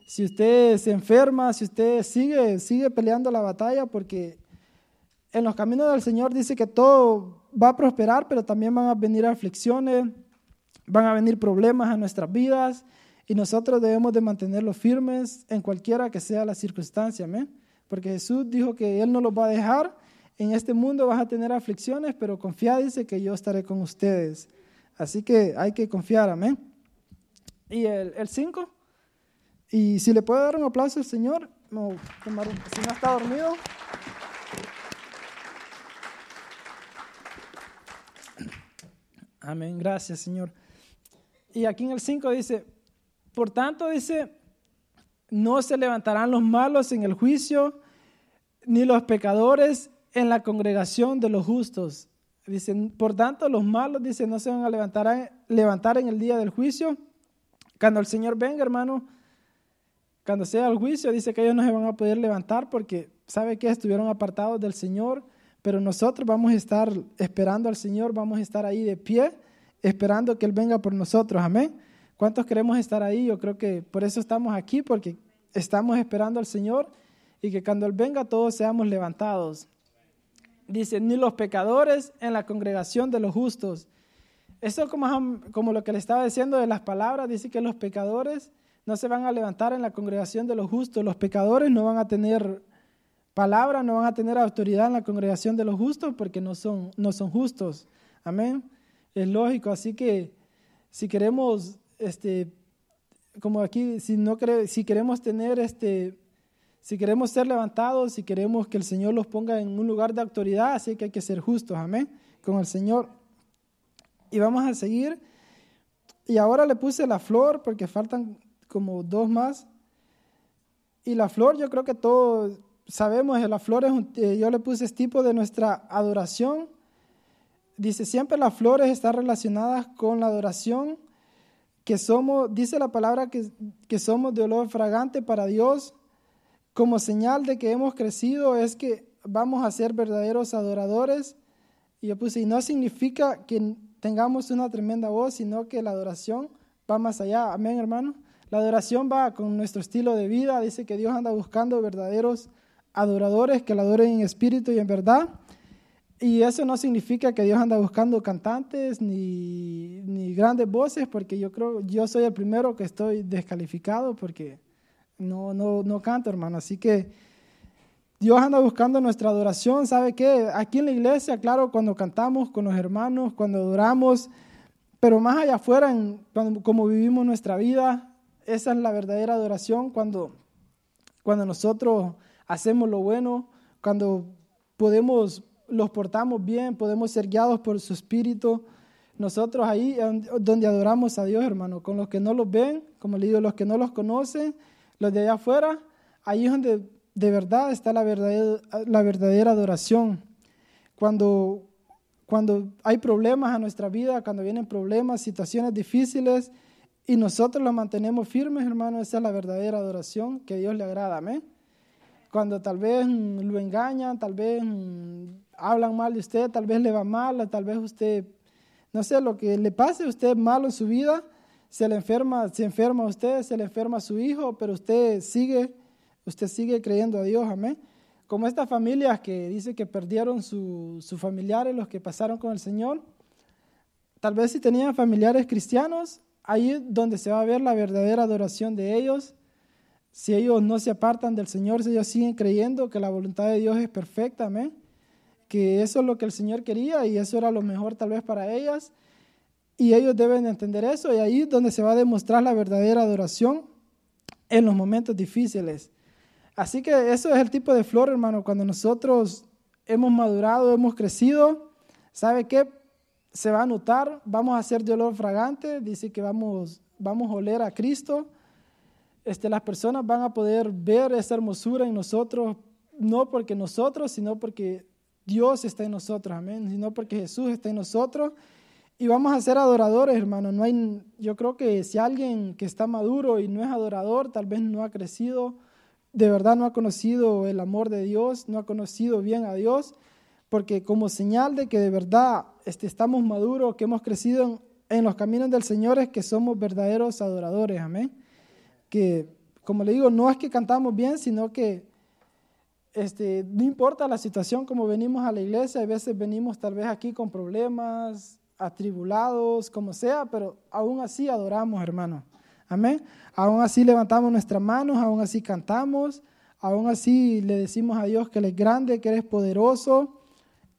Si usted se enferma, si usted sigue, sigue peleando la batalla porque en los caminos del Señor dice que todo va a prosperar, pero también van a venir aflicciones, van a venir problemas a nuestras vidas y nosotros debemos de mantenerlos firmes en cualquiera que sea la circunstancia, amén. Porque Jesús dijo que Él no los va a dejar. En este mundo vas a tener aflicciones, pero confía, que yo estaré con ustedes. Así que hay que confiar, amén. Y el 5, y si le puede dar un aplauso al Señor, si no está dormido. Amén, gracias Señor. Y aquí en el 5 dice, por tanto dice, no se levantarán los malos en el juicio, ni los pecadores en la congregación de los justos. Dicen, por tanto, los malos, dice, no se van a levantar, levantar en el día del juicio. Cuando el Señor venga, hermano, cuando sea el juicio, dice que ellos no se van a poder levantar porque sabe que estuvieron apartados del Señor pero nosotros vamos a estar esperando al Señor, vamos a estar ahí de pie, esperando que Él venga por nosotros. Amén. ¿Cuántos queremos estar ahí? Yo creo que por eso estamos aquí, porque estamos esperando al Señor y que cuando Él venga todos seamos levantados. Dice, ni los pecadores en la congregación de los justos. Eso como, como lo que le estaba diciendo de las palabras, dice que los pecadores no se van a levantar en la congregación de los justos, los pecadores no van a tener palabra, no van a tener autoridad en la congregación de los justos porque no son, no son justos. Amén. Es lógico, así que si queremos, este, como aquí, si, no si queremos tener, este, si queremos ser levantados, si queremos que el Señor los ponga en un lugar de autoridad, así que hay que ser justos, amén, con el Señor. Y vamos a seguir Y ahora le puse la flor porque faltan como dos más. Y la flor, yo creo que todos sabemos, la flor es eh, yo le puse este tipo de nuestra adoración. Dice, siempre las flores están relacionadas con la adoración, que somos, dice la palabra que, que somos de olor fragante para Dios. Como señal de que hemos crecido es que vamos a ser verdaderos adoradores. Y yo puse, y no significa que tengamos una tremenda voz, sino que la adoración va más allá. Amén, hermano. La adoración va con nuestro estilo de vida. Dice que Dios anda buscando verdaderos adoradores que la adoren en espíritu y en verdad. Y eso no significa que Dios anda buscando cantantes ni, ni, grandes voces, porque yo creo, yo soy el primero que estoy descalificado porque no, no, no canto, hermano. Así que Dios anda buscando nuestra adoración. ¿Sabe qué? Aquí en la iglesia, claro, cuando cantamos con los hermanos, cuando adoramos, pero más allá afuera, en, cuando, como vivimos nuestra vida, esa es la verdadera adoración cuando, cuando nosotros hacemos lo bueno, cuando podemos, los portamos bien, podemos ser guiados por su espíritu. Nosotros ahí donde adoramos a Dios, hermano, con los que no los ven, como le digo, los que no los conocen, los de allá afuera, ahí es donde de verdad está la verdadera, la verdadera adoración. Cuando, cuando hay problemas en nuestra vida, cuando vienen problemas, situaciones difíciles, y nosotros lo mantenemos firmes, hermano, esa es la verdadera adoración que Dios le agrada, amén. Cuando tal vez lo engañan, tal vez hablan mal de usted, tal vez le va mal, tal vez usted, no sé, lo que le pase a usted malo en su vida, se le enferma, se enferma a usted, se le enferma a su hijo, pero usted sigue, usted sigue creyendo a Dios, amén. Como estas familias que dice que perdieron sus familiares, los que pasaron con el Señor, tal vez si tenían familiares cristianos, ahí donde se va a ver la verdadera adoración de ellos. Si ellos no se apartan del Señor, si ellos siguen creyendo que la voluntad de Dios es perfecta, amén. Que eso es lo que el Señor quería y eso era lo mejor tal vez para ellas. Y ellos deben entender eso y ahí es donde se va a demostrar la verdadera adoración en los momentos difíciles. Así que eso es el tipo de flor, hermano, cuando nosotros hemos madurado, hemos crecido, ¿sabe qué? se va a notar, vamos a hacer de olor fragante, dice que vamos, vamos a oler a Cristo. Este, las personas van a poder ver esa hermosura en nosotros, no porque nosotros, sino porque Dios está en nosotros, amén, sino porque Jesús está en nosotros. Y vamos a ser adoradores, hermano. No hay, yo creo que si alguien que está maduro y no es adorador, tal vez no ha crecido, de verdad no ha conocido el amor de Dios, no ha conocido bien a Dios, porque como señal de que de verdad este, estamos maduros, que hemos crecido en, los caminos del Señor, es que somos verdaderos adoradores, amén. Que, como le digo, no es que cantamos bien, sino que este, no importa la situación como venimos a la iglesia, a veces venimos tal vez aquí con problemas, atribulados, como sea, pero aún así adoramos, hermano. Amén. Aún así levantamos nuestras manos, aún así cantamos, aún así le decimos a Dios que Él es grande, que Él es poderoso,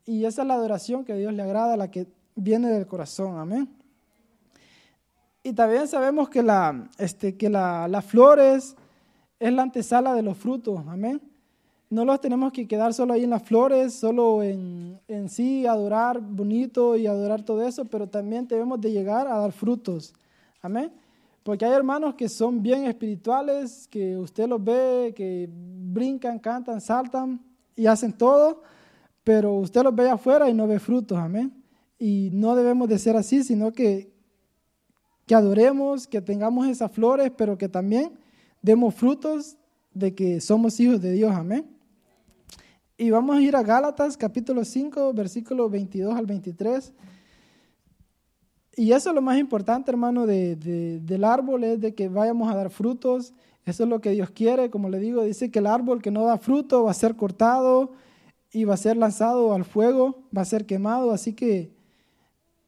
y esa es la adoración que a Dios le agrada, la que viene del corazón. Amén. Y también sabemos que, la, este, que la, las flores es la antesala de los frutos. Amén. No los tenemos que quedar solo ahí en las flores, solo en, en sí, adorar bonito y adorar todo eso, pero también debemos de llegar a dar frutos. Amén. Porque hay hermanos que son bien espirituales, que usted los ve, que brincan, cantan, saltan y hacen todo, pero usted los ve afuera y no ve frutos, amén. Y no debemos de ser así, sino que, que adoremos, que tengamos esas flores, pero que también demos frutos de que somos hijos de Dios, amén. Y vamos a ir a Gálatas capítulo 5, versículo 22 al 23. Y eso es lo más importante, hermano, de, del árbol, es de que vayamos a dar frutos. Eso es lo que Dios quiere, como le digo, dice que el árbol que no da fruto va a ser cortado y va a ser lanzado al fuego, va a ser quemado. Así que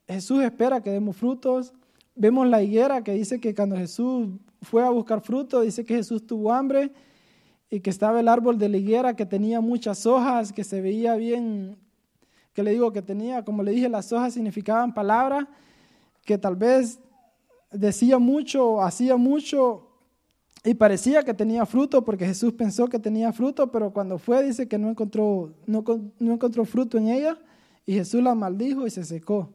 Jesús espera que demos frutos. Vemos la higuera que dice que cuando Jesús fue a buscar fruto, dice que Jesús tuvo hambre y que estaba el árbol de la higuera que tenía muchas hojas, que se veía bien, que le digo que tenía, como le dije, las hojas significaban palabras, que tal vez decía mucho, hacía mucho, y parecía que tenía fruto porque Jesús pensó que tenía fruto, pero cuando fue dice que no encontró, no, no encontró fruto en ella y Jesús la maldijo y se secó.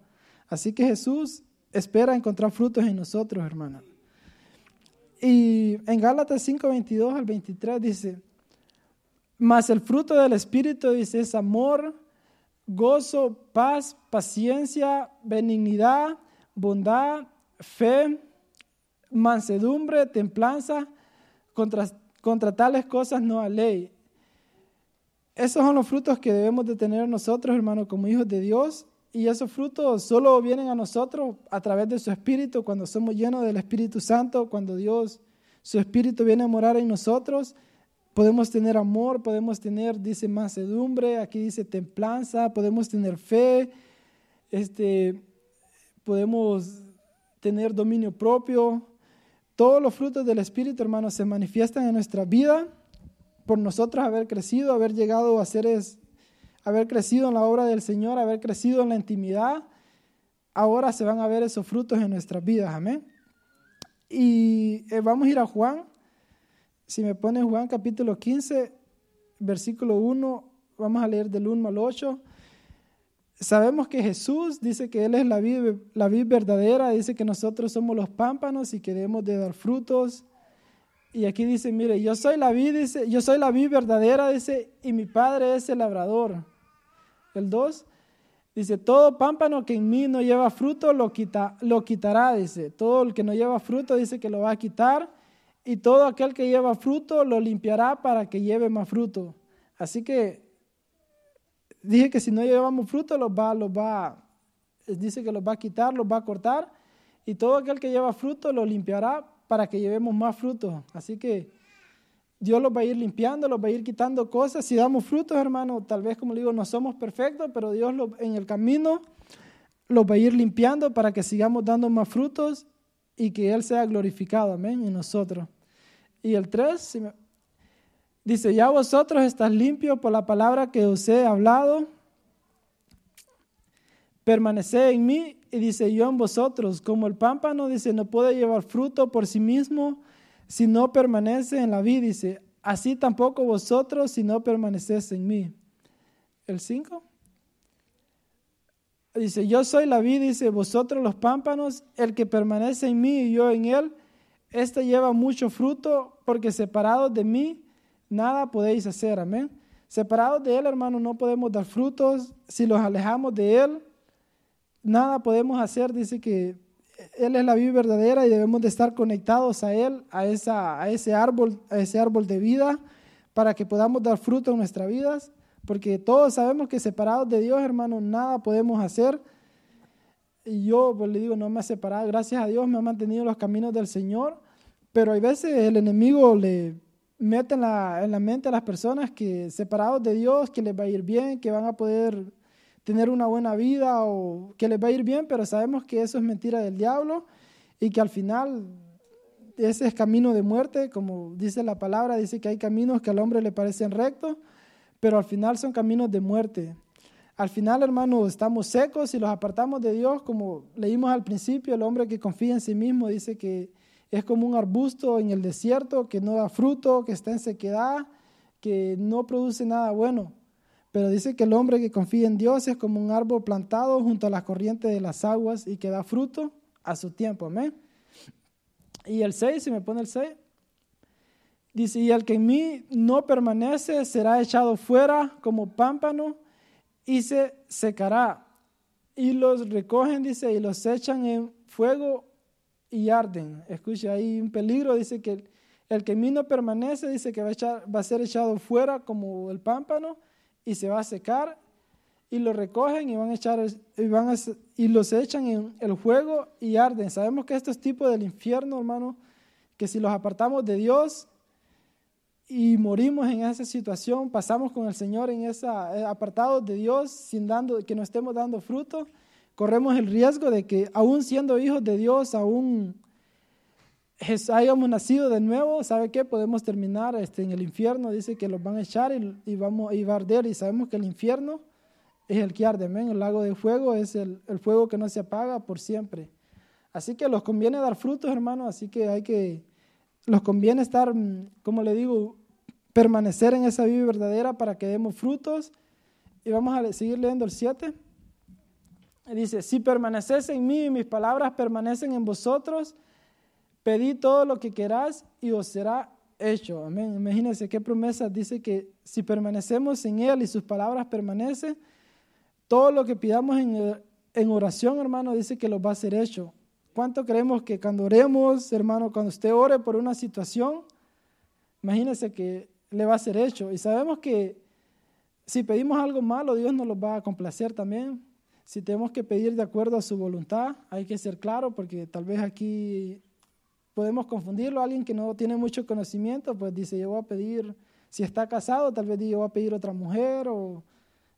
Así que Jesús espera encontrar frutos en nosotros, hermano. Y en Gálatas 5, 22 al 23 dice, mas el fruto del Espíritu, dice, es amor, gozo, paz, paciencia, benignidad, bondad, fe, mansedumbre, templanza. Contra, contra tales cosas no hay ley. Esos son los frutos que debemos de tener nosotros, hermanos, como hijos de Dios. Y esos frutos solo vienen a nosotros a través de su Espíritu, cuando somos llenos del Espíritu Santo, cuando Dios, su Espíritu viene a morar en nosotros. Podemos tener amor, podemos tener, dice, mansedumbre, aquí dice templanza, podemos tener fe, este, podemos tener dominio propio. Todos los frutos del Espíritu, hermanos, se manifiestan en nuestra vida por nosotros haber crecido, haber llegado a ser, haber crecido en la obra del Señor, haber crecido en la intimidad. Ahora se van a ver esos frutos en nuestras vidas, amén. Y eh, vamos a ir a Juan. Si me pone Juan capítulo 15, versículo 1, vamos a leer del 1 al 8. Sabemos que Jesús dice que Él es la vid, la verdadera, dice que nosotros somos los pámpanos y que debemos de dar frutos. Y aquí dice, mire, yo soy la vid, dice, yo soy la vid verdadera, dice, y mi padre es el labrador. El 2 dice, todo pámpano que en mí no lleva fruto lo, quita, lo quitará, dice. Todo el que no lleva fruto dice que lo va a quitar, y todo aquel que lleva fruto lo limpiará para que lleve más fruto. Así que dije que si no llevamos fruto, los va, los va, dice que los va a quitar, los va a cortar, y todo aquel que lleva fruto lo limpiará para que llevemos más fruto. Así que Dios los va a ir limpiando, los va a ir quitando cosas. Si damos frutos, hermano, tal vez como digo, no somos perfectos, pero Dios en el camino los va a ir limpiando para que sigamos dando más frutos y que Él sea glorificado, amén, en nosotros. Y el 3, Dice, ya vosotros estás limpios por la palabra que os he hablado. Permaneced en mí y dice yo en vosotros. Como el pámpano, dice, no puede llevar fruto por sí mismo si no permanece en la vid. Dice, así tampoco vosotros si no permanecéis en mí. El 5. Dice, yo soy la vid, dice, vosotros los pámpanos, el que permanece en mí y yo en él, este lleva mucho fruto, porque separados de mí nada podéis hacer, amén. Separados de Él, hermano, no podemos dar frutos. Si los alejamos de Él, nada podemos hacer. Dice que Él es la vida verdadera y debemos de estar conectados a Él, a, esa, a, ese, árbol, a ese árbol de vida, para que podamos dar fruto en nuestras vidas. Porque todos sabemos que separados de Dios, hermano, nada podemos hacer. Y yo pues, le digo, no me ha separado. Gracias a Dios me ha mantenido los caminos del Señor. Pero hay veces el enemigo le, mete en la, en la mente a las personas que separados de Dios, que les va a ir bien, que van a poder tener una buena vida o que les va a ir bien, pero sabemos que eso es mentira del diablo y que al final ese es camino de muerte, como dice la palabra, dice que hay caminos que al hombre le parecen rectos, pero al final son caminos de muerte. Al final, hermano, estamos secos y los apartamos de Dios, como leímos al principio, el hombre que confía en sí mismo dice que es como un arbusto en el desierto que no da fruto, que está en sequedad, que no produce nada bueno. Pero dice que el hombre que confía en Dios es como un árbol plantado junto a las corrientes de las aguas y que da fruto a su tiempo. Amén. Y el 6, si me pone el 6, dice, y el que en mí no permanece será echado fuera como pámpano y se secará. Y los recogen, dice, y los echan en fuego y arden. Escucha, hay un peligro, dice que el, que en mí no permanece, dice que va a, va a ser echado fuera como el pámpano y se va a secar y lo recogen y van a echar y, van y los echan en el fuego y arden. Sabemos que estos tipos del infierno, hermano, que si los apartamos de Dios y morimos en esa situación, pasamos con el Señor en esa eh, apartados de Dios sin dando que no estemos dando fruto, corremos el riesgo de que aún siendo hijos de Dios, aún hayamos nacido de nuevo, ¿sabe qué? Podemos terminar este, en el infierno, dice que los van a echar y, vamos, y va a arder, y sabemos que el infierno es el que arde, el lago de fuego es el, el, fuego que no se apaga por siempre. Así que los conviene dar frutos, hermano, así que hay que, los conviene estar, como le digo, permanecer en esa vida verdadera para que demos frutos. Y vamos a seguir leyendo el 7. dice, si permaneces en mí y mis palabras permanecen en vosotros, pedid todo lo que queráis y os será hecho. Amén. Imagínense qué promesa dice que si permanecemos en Él y sus palabras permanecen, todo lo que pidamos en, oración, hermano, dice que lo va a ser hecho. ¿Cuánto creemos que cuando oremos, hermano, cuando usted ore por una situación, imagínese que le va a ser hecho? Y sabemos que si pedimos algo malo, Dios nos lo va a complacer también. Si tenemos que pedir de acuerdo a su voluntad, hay que ser claro porque tal vez aquí podemos confundirlo. Alguien que no tiene mucho conocimiento, pues dice, yo voy a pedir, si está casado, tal vez yo voy a pedir otra mujer, o,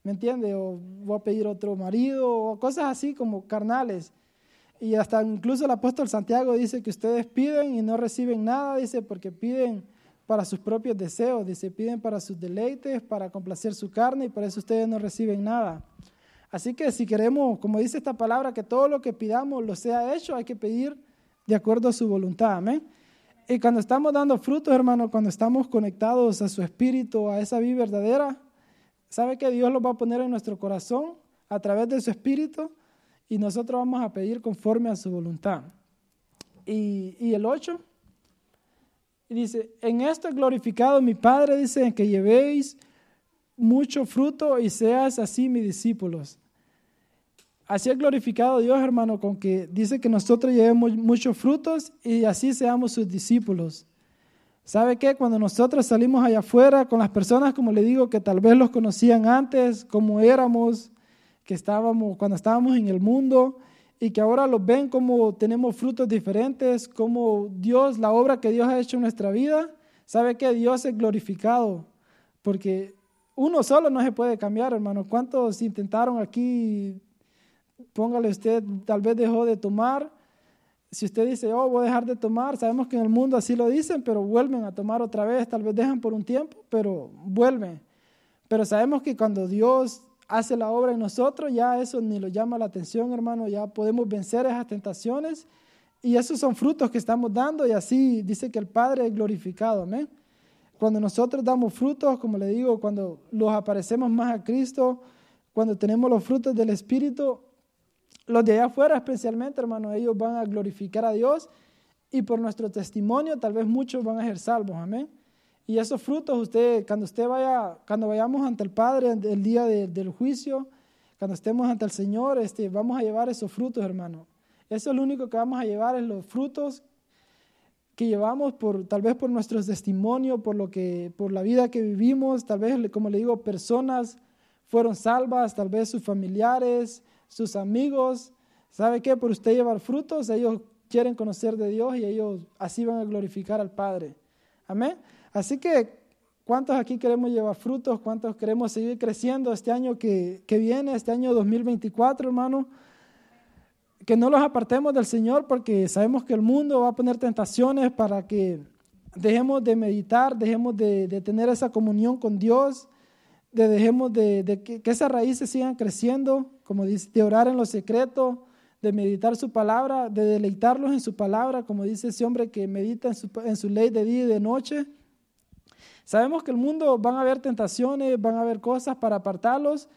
¿me entiende? O voy a pedir otro marido, o cosas así como carnales. Y hasta incluso el apóstol Santiago dice que ustedes piden y no reciben nada, dice, porque piden para sus propios deseos, dice, piden para sus deleites, para complacer su carne y por eso ustedes no reciben nada. Así que si queremos, como dice esta palabra, que todo lo que pidamos lo sea hecho, hay que pedir de acuerdo a su voluntad, amén. Y cuando estamos dando frutos, hermano, cuando estamos conectados a su espíritu, a esa vida verdadera, ¿sabe que Dios lo va a poner en nuestro corazón a través de su espíritu? Y nosotros vamos a pedir conforme a su voluntad. Y, y el 8 y dice, en esto glorificado mi Padre, dice, que llevéis mucho fruto y seas así mis discípulos. Así ha glorificado Dios, hermano, con que dice que nosotros llevemos muchos frutos y así seamos sus discípulos. ¿Sabe qué? Cuando nosotros salimos allá afuera con las personas, como le digo, que tal vez los conocían antes, como éramos, que estábamos, cuando estábamos en el mundo, y que ahora los ven como tenemos frutos diferentes, como Dios, la obra que Dios ha hecho en nuestra vida, sabe que Dios es glorificado, porque uno solo no se puede cambiar, hermano. ¿Cuántos intentaron aquí? Póngale usted, tal vez dejó de tomar. Si usted dice, oh, voy a dejar de tomar, sabemos que en el mundo así lo dicen, pero vuelven a tomar otra vez, tal vez dejan por un tiempo, pero vuelven. Pero sabemos que cuando Dios hace la obra en nosotros, ya eso ni lo llama la atención, hermano, ya podemos vencer esas tentaciones y esos son frutos que estamos dando y así dice que el Padre es glorificado, amén. Cuando nosotros damos frutos, como le digo, cuando los aparecemos más a Cristo, cuando tenemos los frutos del Espíritu, los de allá afuera especialmente, hermano, ellos van a glorificar a Dios y por nuestro testimonio tal vez muchos van a ser salvos, amén. Y esos frutos, usted, cuando usted vaya, cuando vayamos ante el Padre el día del juicio, cuando estemos ante el Señor, este, vamos a llevar esos frutos, hermano. Eso es lo único que vamos a llevar, es los frutos que llevamos por, tal vez por nuestro testimonio, por lo que, por la vida que vivimos, tal vez, como le digo, personas fueron salvas, tal vez sus familiares, sus amigos. ¿Sabe qué? Por usted llevar frutos, ellos quieren conocer de Dios y ellos así van a glorificar al Padre. Amén. Así que, ¿cuántos aquí queremos llevar frutos? ¿Cuántos queremos seguir creciendo este año que, viene, este año 2024, hermano? Que no los apartemos del Señor porque sabemos que el mundo va a poner tentaciones para que dejemos de meditar, dejemos de, tener esa comunión con Dios, de dejemos de, que, esas raíces sigan creciendo, como dice, de orar en lo secreto, de meditar su palabra, de deleitarlos en su palabra, como dice ese hombre que medita en su, en su ley de día y de noche. Sabemos que el mundo van a haber tentaciones, van a haber cosas para apartarlos,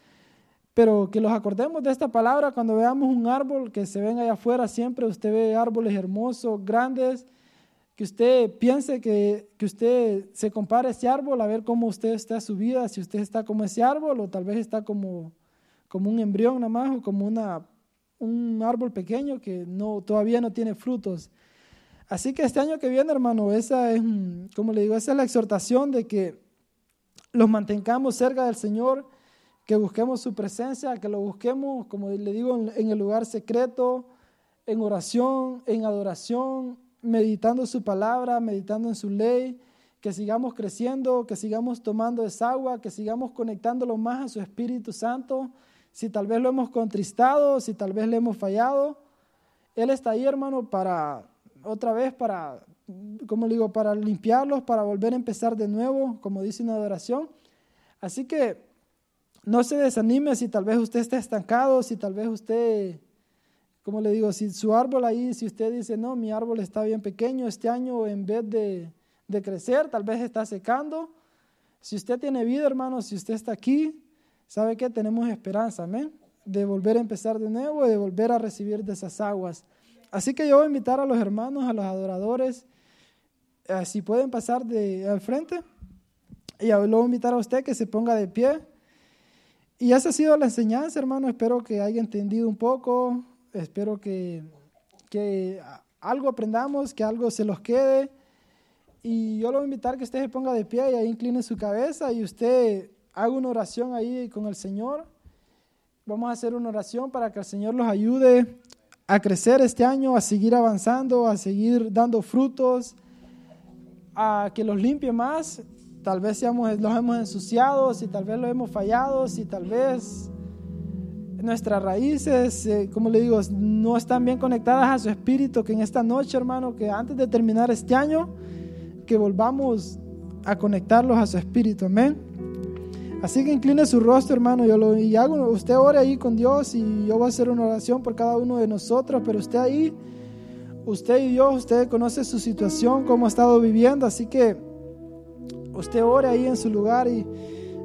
pero que los acordemos de esta palabra cuando veamos un árbol que se ven allá afuera, siempre usted ve árboles hermosos, grandes, que usted piense que, que usted se compare a ese árbol a ver cómo usted está su vida, si usted está como ese árbol o tal vez está como, como un embrión nada más o como una, un árbol pequeño que no, todavía no tiene frutos. Así que este año que viene, hermano, esa es, como le digo, esa es la exhortación de que los mantengamos cerca del Señor, que busquemos su presencia, que lo busquemos, como le digo, en el lugar secreto, en oración, en adoración, meditando su palabra, meditando en su ley, que sigamos creciendo, que sigamos tomando esa agua, que sigamos conectándolo más a su Espíritu Santo. Si tal vez lo hemos contristado, si tal vez le hemos fallado, Él está ahí, hermano, para otra vez para, como digo, para limpiarlos, para volver a empezar de nuevo, como dice una adoración. Así que no se desanime si tal vez usted está estancado, si tal vez usted, como le digo, si su árbol ahí, si usted dice, no, mi árbol está bien pequeño este año, en vez de, crecer, tal vez está secando. Si usted tiene vida, hermano, si usted está aquí, sabe que tenemos esperanza, amén. de volver a empezar de nuevo y de volver a recibir de esas aguas. Así que yo voy a invitar a los hermanos, a los adoradores, eh, si pueden pasar de al frente, y luego voy a invitar a usted que se ponga de pie. Y esa ha sido la enseñanza, hermano. Espero que haya entendido un poco. Espero que, que algo aprendamos, que algo se los quede. Y yo lo voy a invitar que usted se ponga de pie y ahí incline su cabeza y usted haga una oración ahí con el Señor. Vamos a hacer una oración para que el Señor los ayude a crecer este año, a seguir avanzando, a seguir dando frutos, a que los limpie más. Tal vez seamos, los hemos ensuciado, si tal vez lo hemos fallado, si tal vez nuestras raíces, eh, como le digo, no están bien conectadas a su espíritu, que en esta noche, hermano, que antes de terminar este año, que volvamos a conectarlos a su espíritu, amén. Así que incline su rostro, hermano, y hago, usted ore ahí con Dios y yo voy a hacer una oración por cada uno de nosotros, pero usted ahí, usted y yo, usted conoce su situación, cómo ha estado viviendo, así que usted ore ahí en su lugar y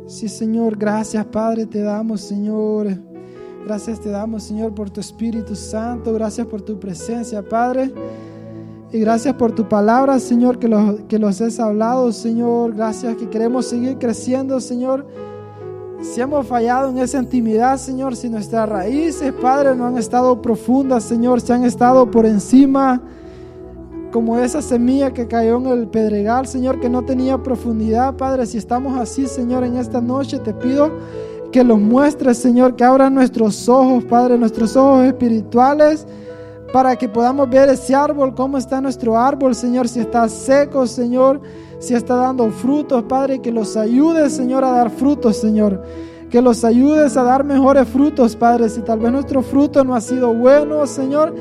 sí, Señor, gracias, Padre, te damos, Señor. Gracias te damos, Señor, por tu Espíritu Santo. Gracias por tu presencia, Padre. Y gracias por tu palabra, Señor, que los, que los has hablado, Señor. Gracias que queremos seguir creciendo, Señor. Si hemos fallado en esa intimidad, Señor, si nuestras raíces, Padre, no han estado profundas, Señor, si han estado por encima, como esa semilla que cayó en el pedregal, Señor, que no tenía profundidad, Padre, si estamos así, Señor, en esta noche, te pido que los muestres, Señor, que abran nuestros ojos, Padre, nuestros ojos espirituales para que podamos ver ese árbol, cómo está nuestro árbol, Señor, si está seco, Señor, si está dando frutos, Padre, que los ayudes, Señor, a dar frutos, Señor. Que los ayudes a dar mejores frutos, Padre. Si tal vez nuestro fruto no ha sido bueno, Señor,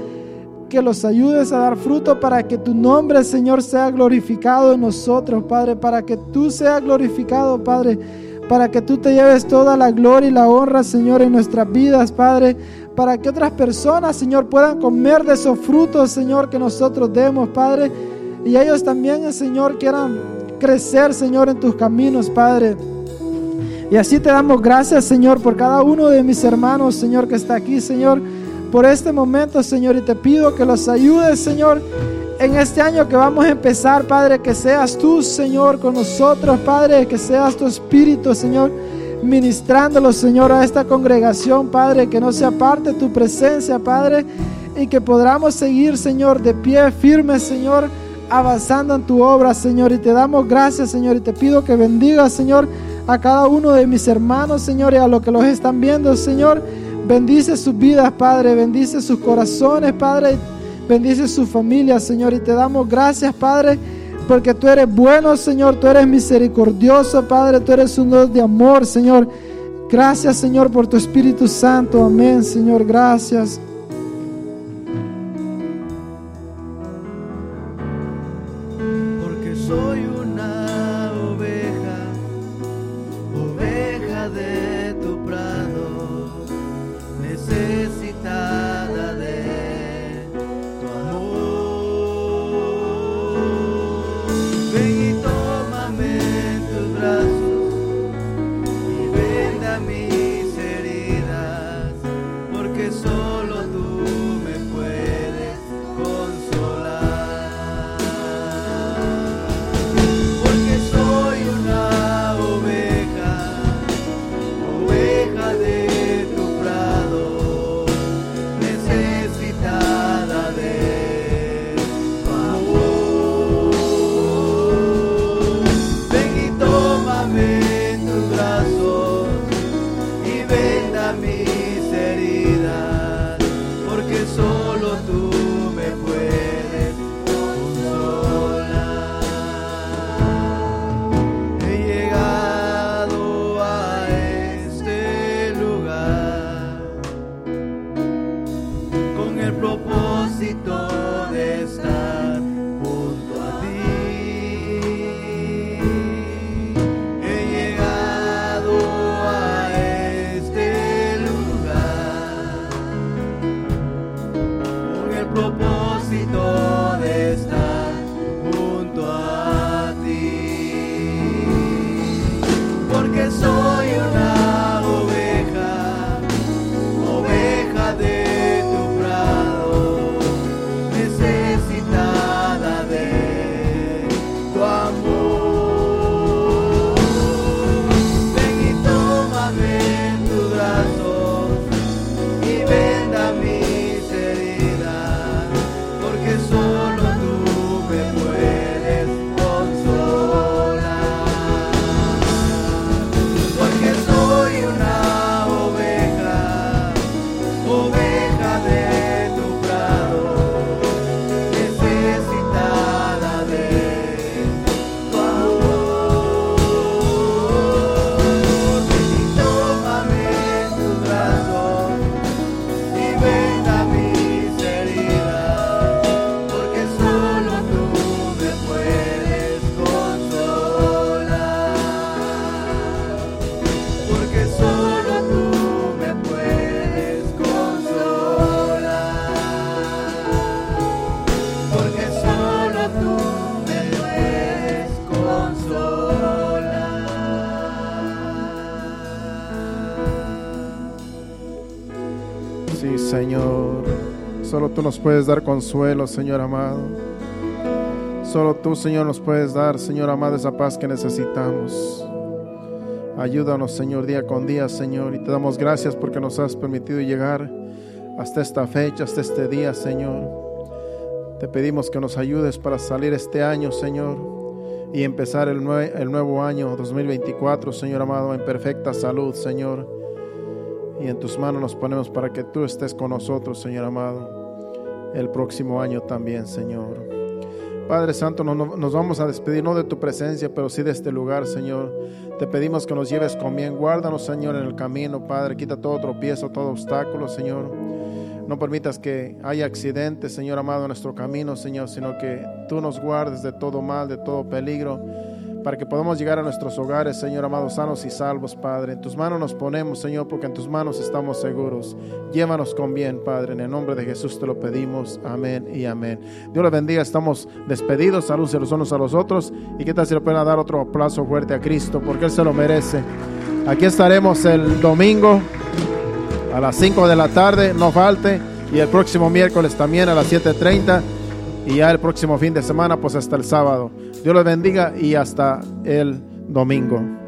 que los ayudes a dar fruto para que tu nombre, Señor, sea glorificado en nosotros, Padre, para que tú seas glorificado, Padre, para que tú te lleves toda la gloria y la honra, Señor, en nuestras vidas, Padre para que otras personas, Señor, puedan comer de esos frutos, Señor, que nosotros demos, Padre. Y ellos también, Señor, quieran crecer, Señor, en tus caminos, Padre. Y así te damos gracias, Señor, por cada uno de mis hermanos, Señor, que está aquí, Señor, por este momento, Señor. Y te pido que los ayudes, Señor, en este año que vamos a empezar, Padre, que seas tú, Señor, con nosotros, Padre, que seas tu Espíritu, Señor ministrándolo, Señor, a esta congregación, Padre, que no se aparte tu presencia, Padre, y que podamos seguir, Señor, de pie firme, Señor, avanzando en tu obra, Señor. Y te damos gracias, Señor, y te pido que bendiga, Señor, a cada uno de mis hermanos, Señor, y a los que los están viendo, Señor. Bendice sus vidas, Padre, bendice sus corazones, Padre, bendice su familia, Señor, y te damos gracias, Padre porque tú eres bueno, Señor, tú eres misericordioso, Padre, tú eres un Dios de amor, Señor. Gracias, Señor, por tu Espíritu Santo. Amén, Señor, gracias. Puedes dar consuelo, Señor amado. Solo tú, Señor, nos puedes dar, Señor amado, esa paz que necesitamos. Ayúdanos, Señor, día con día, Señor. Y te damos gracias porque nos has permitido llegar hasta esta fecha, hasta este día, Señor. Te pedimos que nos ayudes para salir este año, Señor, y empezar el, el nuevo año 2024, Señor amado, en perfecta salud, Señor. Y en tus manos nos ponemos para que tú estés con nosotros, Señor amado, el próximo año también, Señor. Padre Santo, nos vamos a despedir no de tu presencia, pero sí de este lugar, Señor. Te pedimos que nos lleves con bien. Guárdanos, Señor, en el camino, Padre. Quita todo tropiezo, todo obstáculo, Señor. No permitas que haya accidentes, Señor amado, en nuestro camino, Señor, sino que tú nos guardes de todo mal, de todo peligro para que podamos llegar a nuestros hogares, Señor amado, sanos y salvos, Padre. En tus manos nos ponemos, Señor, porque en tus manos estamos seguros. Llévanos con bien, Padre. En el nombre de Jesús te lo pedimos. Amén y amén. Dios les bendiga. Estamos despedidos. Saludos los unos a los otros. Y qué tal si le pueden dar otro aplauso fuerte a Cristo, porque Él se lo merece. Aquí estaremos el domingo a las 5 de la tarde, no falte. Y el próximo miércoles también a las 7.30. Y ya el próximo fin de semana, pues hasta el sábado. Dios los bendiga y hasta el domingo.